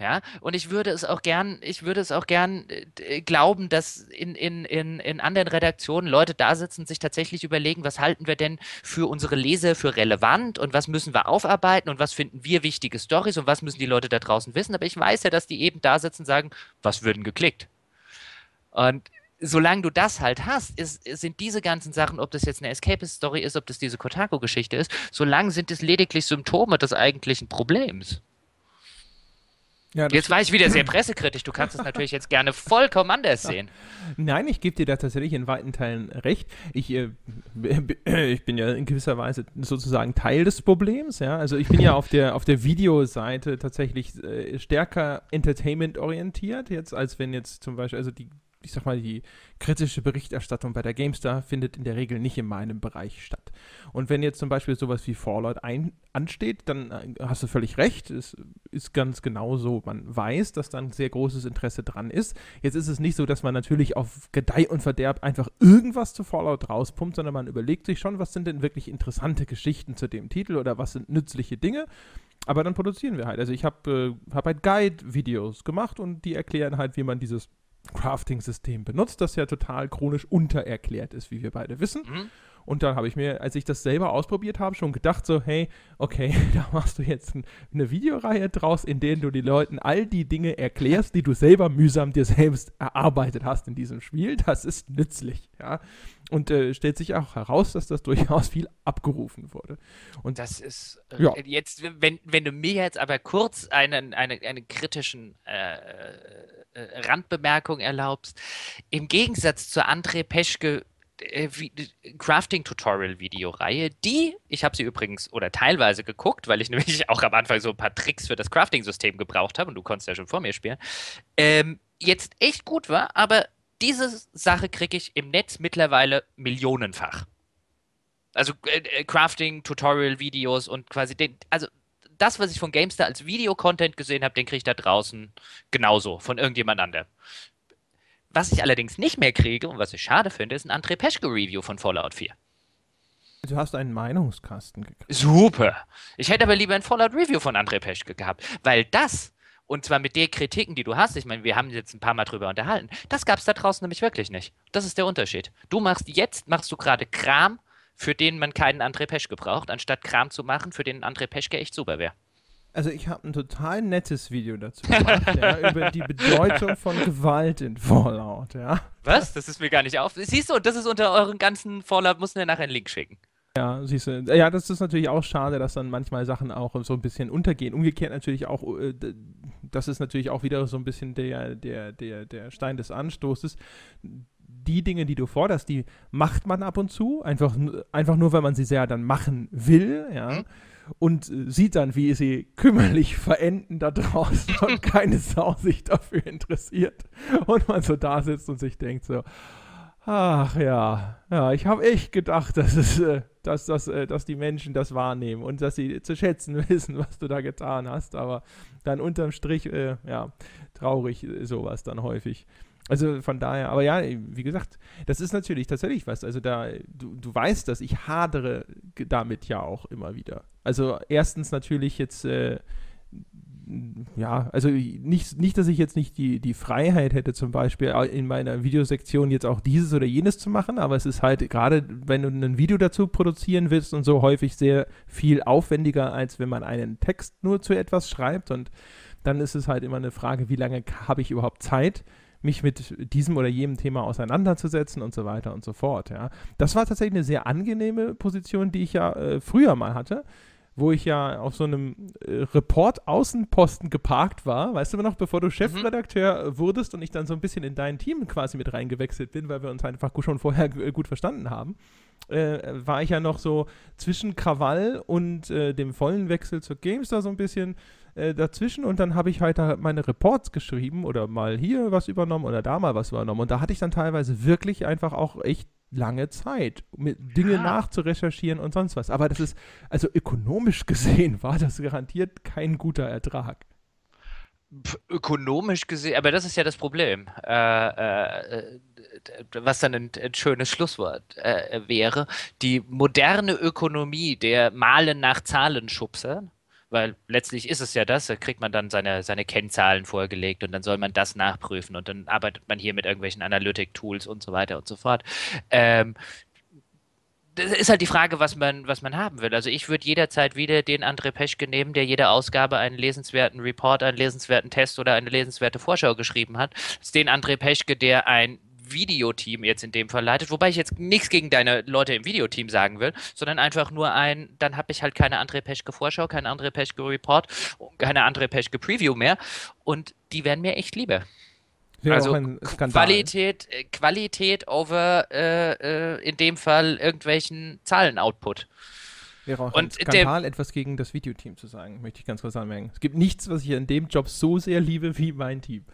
ja, und ich würde es auch gern, ich würde es auch gern äh, glauben, dass in, in, in, in anderen Redaktionen Leute da sitzen, sich tatsächlich überlegen, was halten wir denn für unsere Leser für relevant und was müssen wir aufarbeiten und was finden wir wichtige Stories und was müssen die Leute da draußen wissen. Aber ich weiß ja, dass die eben da sitzen und sagen, was würden geklickt? Und solange du das halt hast, ist, sind diese ganzen Sachen, ob das jetzt eine Escapist-Story ist, ob das diese Kotaku-Geschichte ist, solange sind es lediglich Symptome des eigentlichen Problems. Ja, jetzt war ich wieder sehr pressekritisch. Du kannst es natürlich jetzt gerne vollkommen anders sehen. *laughs* Nein, ich gebe dir da tatsächlich in weiten Teilen recht. Ich, äh, ich bin ja in gewisser Weise sozusagen Teil des Problems. Ja? Also ich bin ja auf der, auf der Videoseite tatsächlich äh, stärker Entertainment orientiert, jetzt als wenn jetzt zum Beispiel, also die ich sag mal, die kritische Berichterstattung bei der GameStar findet in der Regel nicht in meinem Bereich statt. Und wenn jetzt zum Beispiel sowas wie Fallout ein, ansteht, dann äh, hast du völlig recht. Es ist ganz genau so. Man weiß, dass da ein sehr großes Interesse dran ist. Jetzt ist es nicht so, dass man natürlich auf Gedeih und Verderb einfach irgendwas zu Fallout rauspumpt, sondern man überlegt sich schon, was sind denn wirklich interessante Geschichten zu dem Titel oder was sind nützliche Dinge. Aber dann produzieren wir halt. Also ich habe äh, hab halt Guide-Videos gemacht und die erklären halt, wie man dieses Crafting-System benutzt, das ja total chronisch untererklärt ist, wie wir beide wissen. Mhm. Und dann habe ich mir, als ich das selber ausprobiert habe, schon gedacht, so, hey, okay, *laughs* da machst du jetzt eine Videoreihe draus, in der du den Leuten all die Dinge erklärst, die du selber mühsam dir selbst erarbeitet hast in diesem Spiel. Das ist nützlich, ja. Und äh, stellt sich auch heraus, dass das durchaus viel abgerufen wurde. Und das ist äh, ja. jetzt, wenn, wenn du mir jetzt aber kurz einen, eine, eine kritischen äh, äh, Randbemerkung erlaubst, im Gegensatz zu André Peschke äh, Crafting-Tutorial-Videoreihe, die, ich habe sie übrigens oder teilweise geguckt, weil ich *laughs* nämlich auch am Anfang so ein paar Tricks für das Crafting-System gebraucht habe und du konntest ja schon vor mir spielen, ähm, jetzt echt gut war, aber diese Sache kriege ich im Netz mittlerweile millionenfach. Also äh, äh, Crafting, Tutorial-Videos und quasi den, also das, was ich von GameStar als Videocontent gesehen habe, den kriege ich da draußen genauso von irgendjemand anderem. Was ich allerdings nicht mehr kriege und was ich schade finde, ist ein André Peschke-Review von Fallout 4. Du hast einen Meinungskasten gekriegt. Super. Ich hätte aber lieber ein Fallout-Review von André Peschke gehabt, weil das, und zwar mit den Kritiken, die du hast, ich meine, wir haben jetzt ein paar Mal drüber unterhalten, das gab es da draußen nämlich wirklich nicht. Das ist der Unterschied. Du machst jetzt, machst du gerade Kram, für den man keinen André Peschke braucht, anstatt Kram zu machen, für den André Peschke echt super wäre. Also ich habe ein total nettes Video dazu gemacht, ja, *laughs* über die Bedeutung von Gewalt in Fallout, ja. Was? Das ist mir gar nicht auf. Siehst du, das ist unter euren ganzen Fallout, muss mir nachher einen Link schicken. Ja, siehst du. Ja, das ist natürlich auch schade, dass dann manchmal Sachen auch so ein bisschen untergehen. Umgekehrt natürlich auch, äh, das ist natürlich auch wieder so ein bisschen der, der, der, der Stein des Anstoßes. Die Dinge, die du forderst, die macht man ab und zu, einfach, einfach nur, weil man sie sehr dann machen will, ja. Mhm und äh, sieht dann, wie sie kümmerlich *laughs* verenden da draußen und *laughs* keine Sau sich dafür interessiert. Und man so da sitzt und sich denkt so, ach ja, ja, ich habe echt gedacht, dass es, äh, dass, dass, äh, dass die Menschen das wahrnehmen und dass sie zu schätzen *laughs* wissen, was du da getan hast. Aber dann unterm Strich, äh, ja, traurig sowas dann häufig. Also von daher, aber ja, wie gesagt, das ist natürlich tatsächlich was. Also da, du, du weißt dass ich hadere damit ja auch immer wieder. Also erstens natürlich jetzt, äh, ja, also nicht, nicht, dass ich jetzt nicht die, die Freiheit hätte, zum Beispiel in meiner Videosektion jetzt auch dieses oder jenes zu machen, aber es ist halt gerade, wenn du ein Video dazu produzieren willst und so häufig sehr viel aufwendiger, als wenn man einen Text nur zu etwas schreibt und dann ist es halt immer eine Frage, wie lange habe ich überhaupt Zeit, mich mit diesem oder jenem Thema auseinanderzusetzen und so weiter und so fort. Ja. Das war tatsächlich eine sehr angenehme Position, die ich ja äh, früher mal hatte wo ich ja auf so einem äh, Report-Außenposten geparkt war, weißt du noch, bevor du Chefredakteur mhm. wurdest und ich dann so ein bisschen in dein Team quasi mit reingewechselt bin, weil wir uns einfach schon vorher gut verstanden haben, äh, war ich ja noch so zwischen Krawall und äh, dem vollen Wechsel zur GameStar so ein bisschen äh, dazwischen und dann habe ich halt meine Reports geschrieben oder mal hier was übernommen oder da mal was übernommen. Und da hatte ich dann teilweise wirklich einfach auch echt lange Zeit, mit Dinge ja. nachzurecherchieren und sonst was. Aber das ist, also ökonomisch *laughs* gesehen, war das garantiert kein guter Ertrag. Ökonomisch gesehen, aber das ist ja das Problem, äh, äh, was dann ein, ein schönes Schlusswort äh, wäre. Die moderne Ökonomie der Malen nach Zahlen schubsen weil letztlich ist es ja das, da kriegt man dann seine, seine Kennzahlen vorgelegt und dann soll man das nachprüfen und dann arbeitet man hier mit irgendwelchen Analytic-Tools und so weiter und so fort. Ähm, das ist halt die Frage, was man, was man haben will. Also ich würde jederzeit wieder den André Peschke nehmen, der jede Ausgabe einen lesenswerten Report, einen lesenswerten Test oder eine lesenswerte Vorschau geschrieben hat. Das ist den André Peschke, der ein Videoteam jetzt in dem Fall leitet, wobei ich jetzt nichts gegen deine Leute im Videoteam sagen will, sondern einfach nur ein, dann habe ich halt keine André Peschke Vorschau, keine André Peschke Report, keine André Peschke Preview mehr und die werden mir echt lieber. Ja, also Qualität, äh, Qualität over äh, äh, in dem Fall irgendwelchen Zahlen-Output. Wäre auch und ein Skandal, etwas gegen das Videoteam zu sagen, möchte ich ganz kurz anmerken. Es gibt nichts, was ich in dem Job so sehr liebe wie mein Team.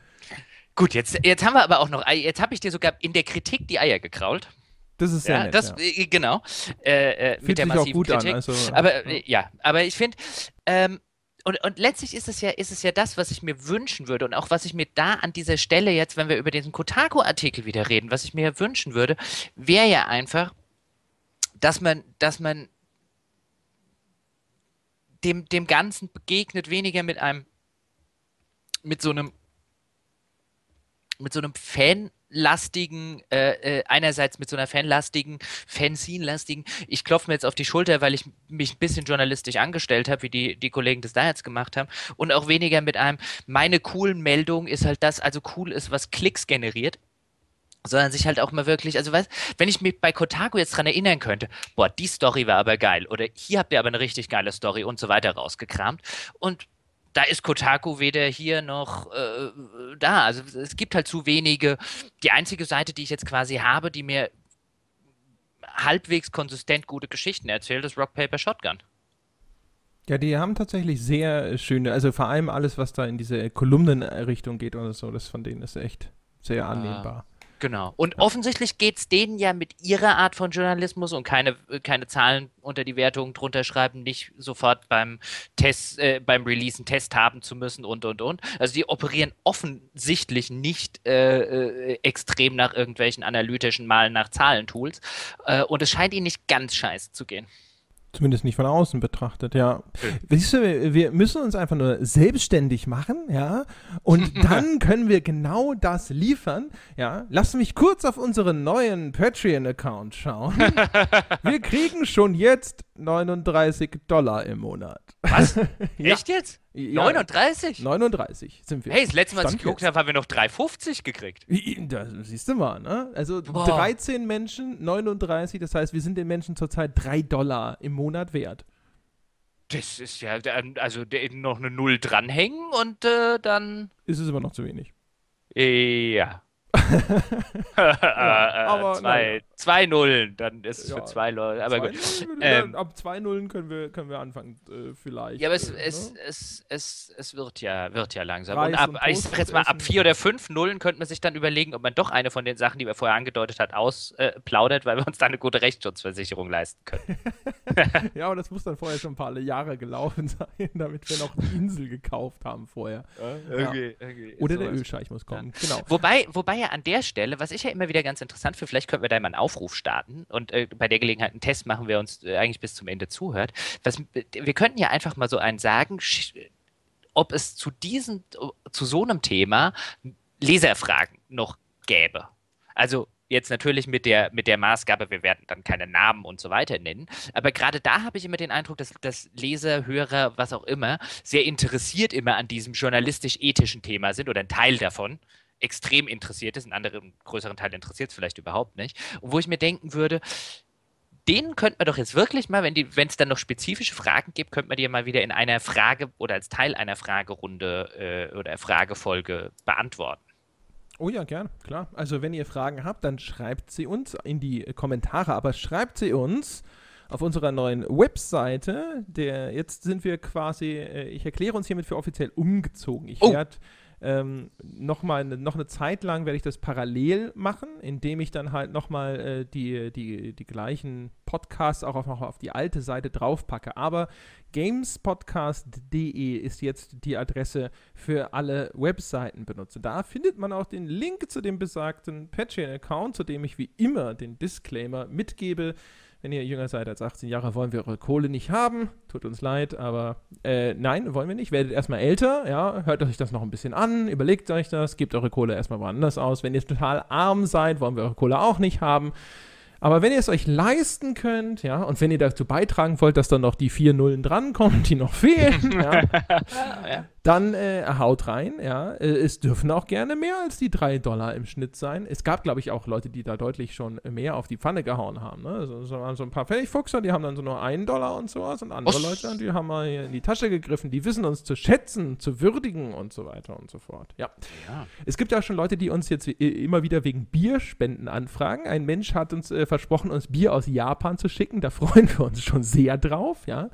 Gut, jetzt, jetzt haben wir aber auch noch, jetzt habe ich dir sogar in der Kritik die Eier gekrault. Das ist sehr ja, nett, das, ja. Äh, genau. Äh, äh, mit der massiven auch gut Kritik. An, also, aber ja. Äh, ja, aber ich finde, ähm, und, und letztlich ist es ja, ist es ja das, was ich mir wünschen würde und auch was ich mir da an dieser Stelle jetzt, wenn wir über diesen Kotaku-Artikel wieder reden, was ich mir wünschen würde, wäre ja einfach, dass man, dass man dem, dem Ganzen begegnet, weniger mit einem, mit so einem mit so einem Fan fanlastigen, äh, äh, einerseits mit so einer fanlastigen, Fanzine-lastigen, ich klopfe mir jetzt auf die Schulter, weil ich mich ein bisschen journalistisch angestellt habe, wie die, die Kollegen das da jetzt gemacht haben, und auch weniger mit einem, meine coolen Meldung ist halt das, also cool ist, was Klicks generiert sondern sich halt auch mal wirklich, also weißt, wenn ich mich bei Kotaku jetzt dran erinnern könnte, boah, die Story war aber geil oder hier habt ihr aber eine richtig geile Story und so weiter rausgekramt und da ist Kotaku weder hier noch äh, da. Also es gibt halt zu wenige. Die einzige Seite, die ich jetzt quasi habe, die mir halbwegs konsistent gute Geschichten erzählt, ist Rock Paper Shotgun. Ja, die haben tatsächlich sehr schöne, also vor allem alles, was da in diese Kolumnenrichtung geht oder so, das von denen ist echt sehr annehmbar. Ah. Genau. Und ja. offensichtlich geht es denen ja mit ihrer Art von Journalismus und keine, keine Zahlen unter die Wertungen drunter schreiben, nicht sofort beim Test, äh, beim Release einen Test haben zu müssen und und und. Also die operieren offensichtlich nicht äh, äh, extrem nach irgendwelchen analytischen Malen nach Zahlentools. Äh, und es scheint ihnen nicht ganz scheiße zu gehen. Zumindest nicht von außen betrachtet, ja. Siehst du, wir müssen uns einfach nur selbstständig machen, ja. Und *laughs* dann können wir genau das liefern, ja. Lass mich kurz auf unseren neuen Patreon-Account schauen. *laughs* wir kriegen schon jetzt 39 Dollar im Monat. Was? *laughs* ja. Echt jetzt? Ja, 39? 39 sind wir. Hey, das letzte Mal, als ich geguckt habe, haben wir noch 3,50 gekriegt. Das siehst du mal, ne? Also Boah. 13 Menschen, 39, das heißt, wir sind den Menschen zurzeit 3 Dollar im Monat wert. Das ist ja, also noch eine Null dranhängen und äh, dann. Ist es immer noch zu wenig. Ja. *laughs* *laughs* ja, äh, zwei, zwei Nullen, dann ist es ja, für zwei Leute. Aber zwei gut. Ähm, ab zwei Nullen können wir, können wir anfangen, äh, vielleicht. Ja, aber es, äh, es, ne? es, es, es wird ja, wird ja langsam. und ab, und ich sag jetzt mal, ab vier oder fünf Nullen könnte man sich dann überlegen, ob man doch eine von den Sachen, die wir vorher angedeutet hat, ausplaudert, äh, weil wir uns da eine gute Rechtsschutzversicherung leisten können. *laughs* ja, aber das muss dann vorher schon ein paar Jahre gelaufen *laughs* sein, damit wir noch die Insel gekauft haben vorher. Ja, okay, okay. Oder der Ölscheich muss kommen. Genau. Wobei, wobei ja an der Stelle, was ich ja immer wieder ganz interessant finde, vielleicht könnten wir da mal einen Aufruf starten und äh, bei der Gelegenheit einen Test machen, wer uns äh, eigentlich bis zum Ende zuhört. Was, wir könnten ja einfach mal so einen sagen, ob es zu diesem, zu so einem Thema Leserfragen noch gäbe. Also jetzt natürlich mit der, mit der Maßgabe, wir werden dann keine Namen und so weiter nennen. Aber gerade da habe ich immer den Eindruck, dass, dass Leser, Hörer, was auch immer, sehr interessiert immer an diesem journalistisch-ethischen Thema sind oder ein Teil davon extrem interessiert ist, einen anderen größeren Teil interessiert es vielleicht überhaupt nicht. Und wo ich mir denken würde, den könnte man doch jetzt wirklich mal, wenn es dann noch spezifische Fragen gibt, könnte man die ja mal wieder in einer Frage oder als Teil einer Fragerunde äh, oder Fragefolge beantworten. Oh ja, gern, klar. Also wenn ihr Fragen habt, dann schreibt sie uns in die Kommentare, aber schreibt sie uns auf unserer neuen Webseite. Der, jetzt sind wir quasi, äh, ich erkläre uns hiermit für offiziell umgezogen. Ich oh. werde ähm, noch, mal eine, noch eine Zeit lang werde ich das parallel machen, indem ich dann halt nochmal äh, die, die, die gleichen Podcasts auch auf, noch auf die alte Seite draufpacke. Aber gamespodcast.de ist jetzt die Adresse für alle Webseitenbenutzer. Da findet man auch den Link zu dem besagten Patreon-Account, zu dem ich wie immer den Disclaimer mitgebe. Wenn ihr jünger seid als 18 Jahre, wollen wir eure Kohle nicht haben. Tut uns leid, aber äh, nein, wollen wir nicht. Werdet erstmal älter, ja, hört euch das noch ein bisschen an, überlegt euch das, gebt eure Kohle erstmal woanders aus. Wenn ihr total arm seid, wollen wir eure Kohle auch nicht haben. Aber wenn ihr es euch leisten könnt, ja, und wenn ihr dazu beitragen wollt, dass dann noch die vier Nullen drankommen, die noch fehlen, *laughs* ja, ja. Dann äh, haut rein, ja. Äh, es dürfen auch gerne mehr als die drei Dollar im Schnitt sein. Es gab, glaube ich, auch Leute, die da deutlich schon mehr auf die Pfanne gehauen haben. Ne? So, so, so ein paar Pfennigfuchser, die haben dann so nur einen Dollar und sowas und andere Osch. Leute, die haben mal in die Tasche gegriffen, die wissen uns zu schätzen, zu würdigen und so weiter und so fort. Ja. ja. Es gibt ja auch schon Leute, die uns jetzt immer wieder wegen Bierspenden anfragen. Ein Mensch hat uns äh, versprochen, uns Bier aus Japan zu schicken. Da freuen wir uns schon sehr drauf, ja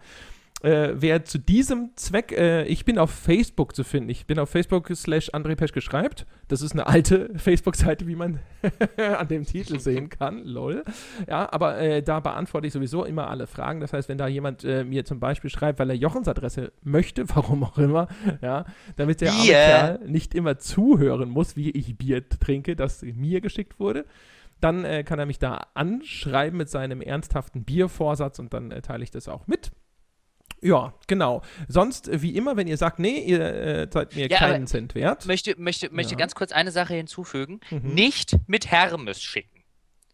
äh, wer zu diesem Zweck, äh, ich bin auf Facebook zu finden. Ich bin auf Facebook slash André Peschke schreibt. Das ist eine alte *laughs* Facebook-Seite, wie man *laughs* an dem Titel sehen kann. Lol. Ja, aber äh, da beantworte ich sowieso immer alle Fragen. Das heißt, wenn da jemand äh, mir zum Beispiel schreibt, weil er Jochens Adresse möchte, *laughs* warum auch immer, ja, damit der Kerl nicht immer zuhören muss, wie ich Bier trinke, das mir geschickt wurde dann äh, kann er mich da anschreiben mit seinem ernsthaften Biervorsatz und dann äh, teile ich das auch mit. Ja, genau. Sonst, äh, wie immer, wenn ihr sagt, nee, ihr äh, seid mir Ja, keinen Cent wert. Möchte, möchte, möchte Ja. ganz kurz eine Sache hinzufügen. Mhm. Nicht mit Hermes schicken.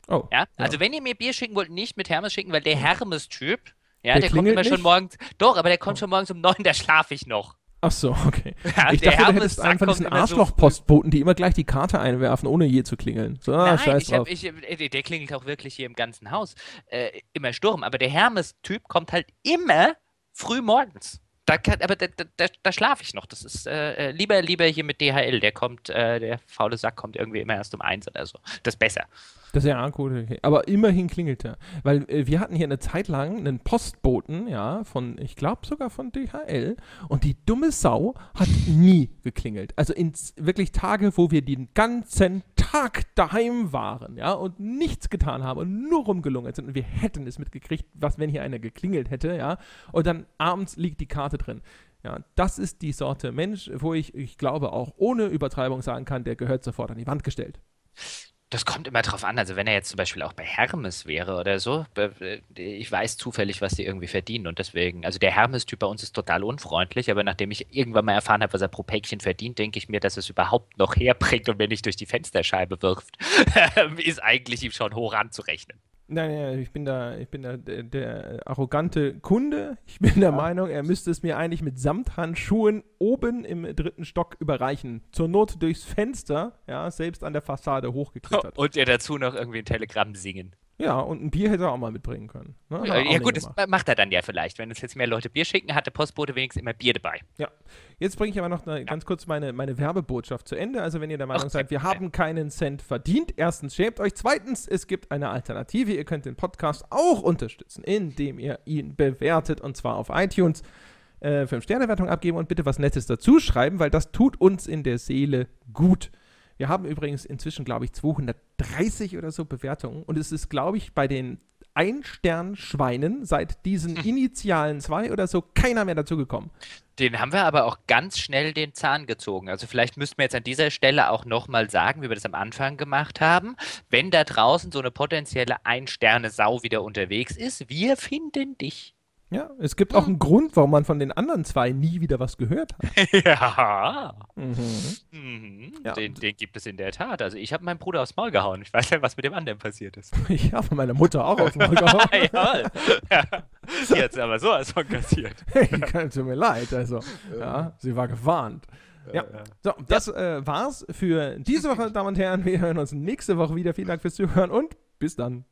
Oh, Ja? Also wenn ihr mir Bier schicken wollt, nicht mit Hermes schicken, weil der Hermes-Typ, Der ja, der, kommt klingelt immer schon nicht? morgens. Doch, aber der kommt Oh. schon morgens um neun, da schlafe ich noch. Ach so, okay. *laughs* Ja, ich der dachte, du hättest kommt diesen. Arschlochpostboten, die immer gleich die Karte einwerfen, ohne je zu klingeln. So, ah, Nein, scheiß ich hab, drauf. ich, äh, der klingelt auch wirklich hier im ganzen Haus. Äh, immer Sturm. Aber der Hermes-Typ kommt halt immer früh morgens. Da kann, aber da, da, da, schlafe ich noch. Das ist äh, äh, lieber, lieber hier mit DHL. Der kommt, äh, der faule Sack kommt irgendwie immer erst um eins oder so. Das ist besser. Das ist ja okay. Aber immerhin klingelt er. Weil äh, wir hatten hier eine Zeit lang einen Postboten, ja, von, ich glaube sogar von DHL. Und die dumme Sau hat nie geklingelt. Also in wirklich Tage, wo wir den ganzen Tag daheim waren, ja, und nichts getan haben und nur rumgelungert sind. Und wir hätten es mitgekriegt, was, wenn hier einer geklingelt hätte, ja. Und dann abends liegt die Karte drin. Ja, das ist die Sorte Mensch, wo ich, ich glaube, auch ohne Übertreibung sagen kann, der gehört sofort an die Wand gestellt. Das kommt immer drauf an. Also wenn er jetzt zum Beispiel auch bei Hermes wäre oder so, ich weiß zufällig, was die irgendwie verdienen und deswegen, also der Hermes-Typ bei uns ist total unfreundlich, aber nachdem ich irgendwann mal erfahren habe, was er pro Päckchen verdient, denke ich mir, dass es überhaupt noch *laughs* herbringt und mir nicht durch die Fensterscheibe wirft, *laughs* ist eigentlich ihm schon hoch anzurechnen. Nein, nein, ich bin da, ich bin da der, der arrogante Kunde. Ich bin der Meinung, er müsste es mir eigentlich mit Samthandschuhen oben im dritten Stock überreichen. Zur Not durchs Fenster, ja, selbst an der Fassade hochgeklettert. *laughs* Und er dazu noch irgendwie ein Telegramm singen. Ja, und ein Bier hätte er auch mal mitbringen können. Ne? Ja, nicht gut, das macht er dann ja vielleicht. Wenn uns jetzt mehr Leute Bier schicken, hat der Postbote wenigstens immer Bier dabei. Jetzt bringe ich aber noch eine, ganz kurz meine, meine Werbebotschaft zu Ende. Also wenn ihr der Meinung Ach, seid, wir haben keinen Cent verdient, erstens schämt euch, zweitens, es gibt eine Alternative. Ihr könnt den Podcast auch unterstützen, indem ihr ihn bewertet und zwar auf iTunes. Äh, Fünf-Sterne-Wertung abgeben und bitte was Nettes dazu schreiben, weil das tut uns in der Seele gut. Wir haben übrigens inzwischen, glaube ich, 230 oder so Bewertungen und es ist, glaube ich, bei den Ein-Stern-Schweinen seit diesen initialen zwei oder so keiner mehr dazugekommen. Den haben wir aber auch ganz schnell den Zahn gezogen. Also vielleicht müssten wir jetzt an dieser Stelle auch nochmal sagen, wie wir das am Anfang gemacht haben. Wenn da draußen so eine potenzielle Ein-Sterne-Sau wieder unterwegs ist, wir finden dich. Ja, es gibt auch einen Grund, warum man von den anderen zwei nie wieder was gehört hat. *laughs* ja. Mhm. Mhm. Ja. Den, den gibt es in der Tat. Also ich habe meinen Bruder aufs Maul gehauen. Ich weiß ja, was mit dem anderen passiert ist. *laughs* Ich habe meiner Mutter auch aufs Maul gehauen. *laughs* Jawohl. Ja. Jetzt aber sowas von kassiert. Hey, kann- tut mir leid. Also, ja, sie war gewarnt. Ja, so, das äh, war's für diese Woche, Damen und Herren. Wir hören uns nächste Woche wieder. Vielen Dank fürs Zuhören und bis dann.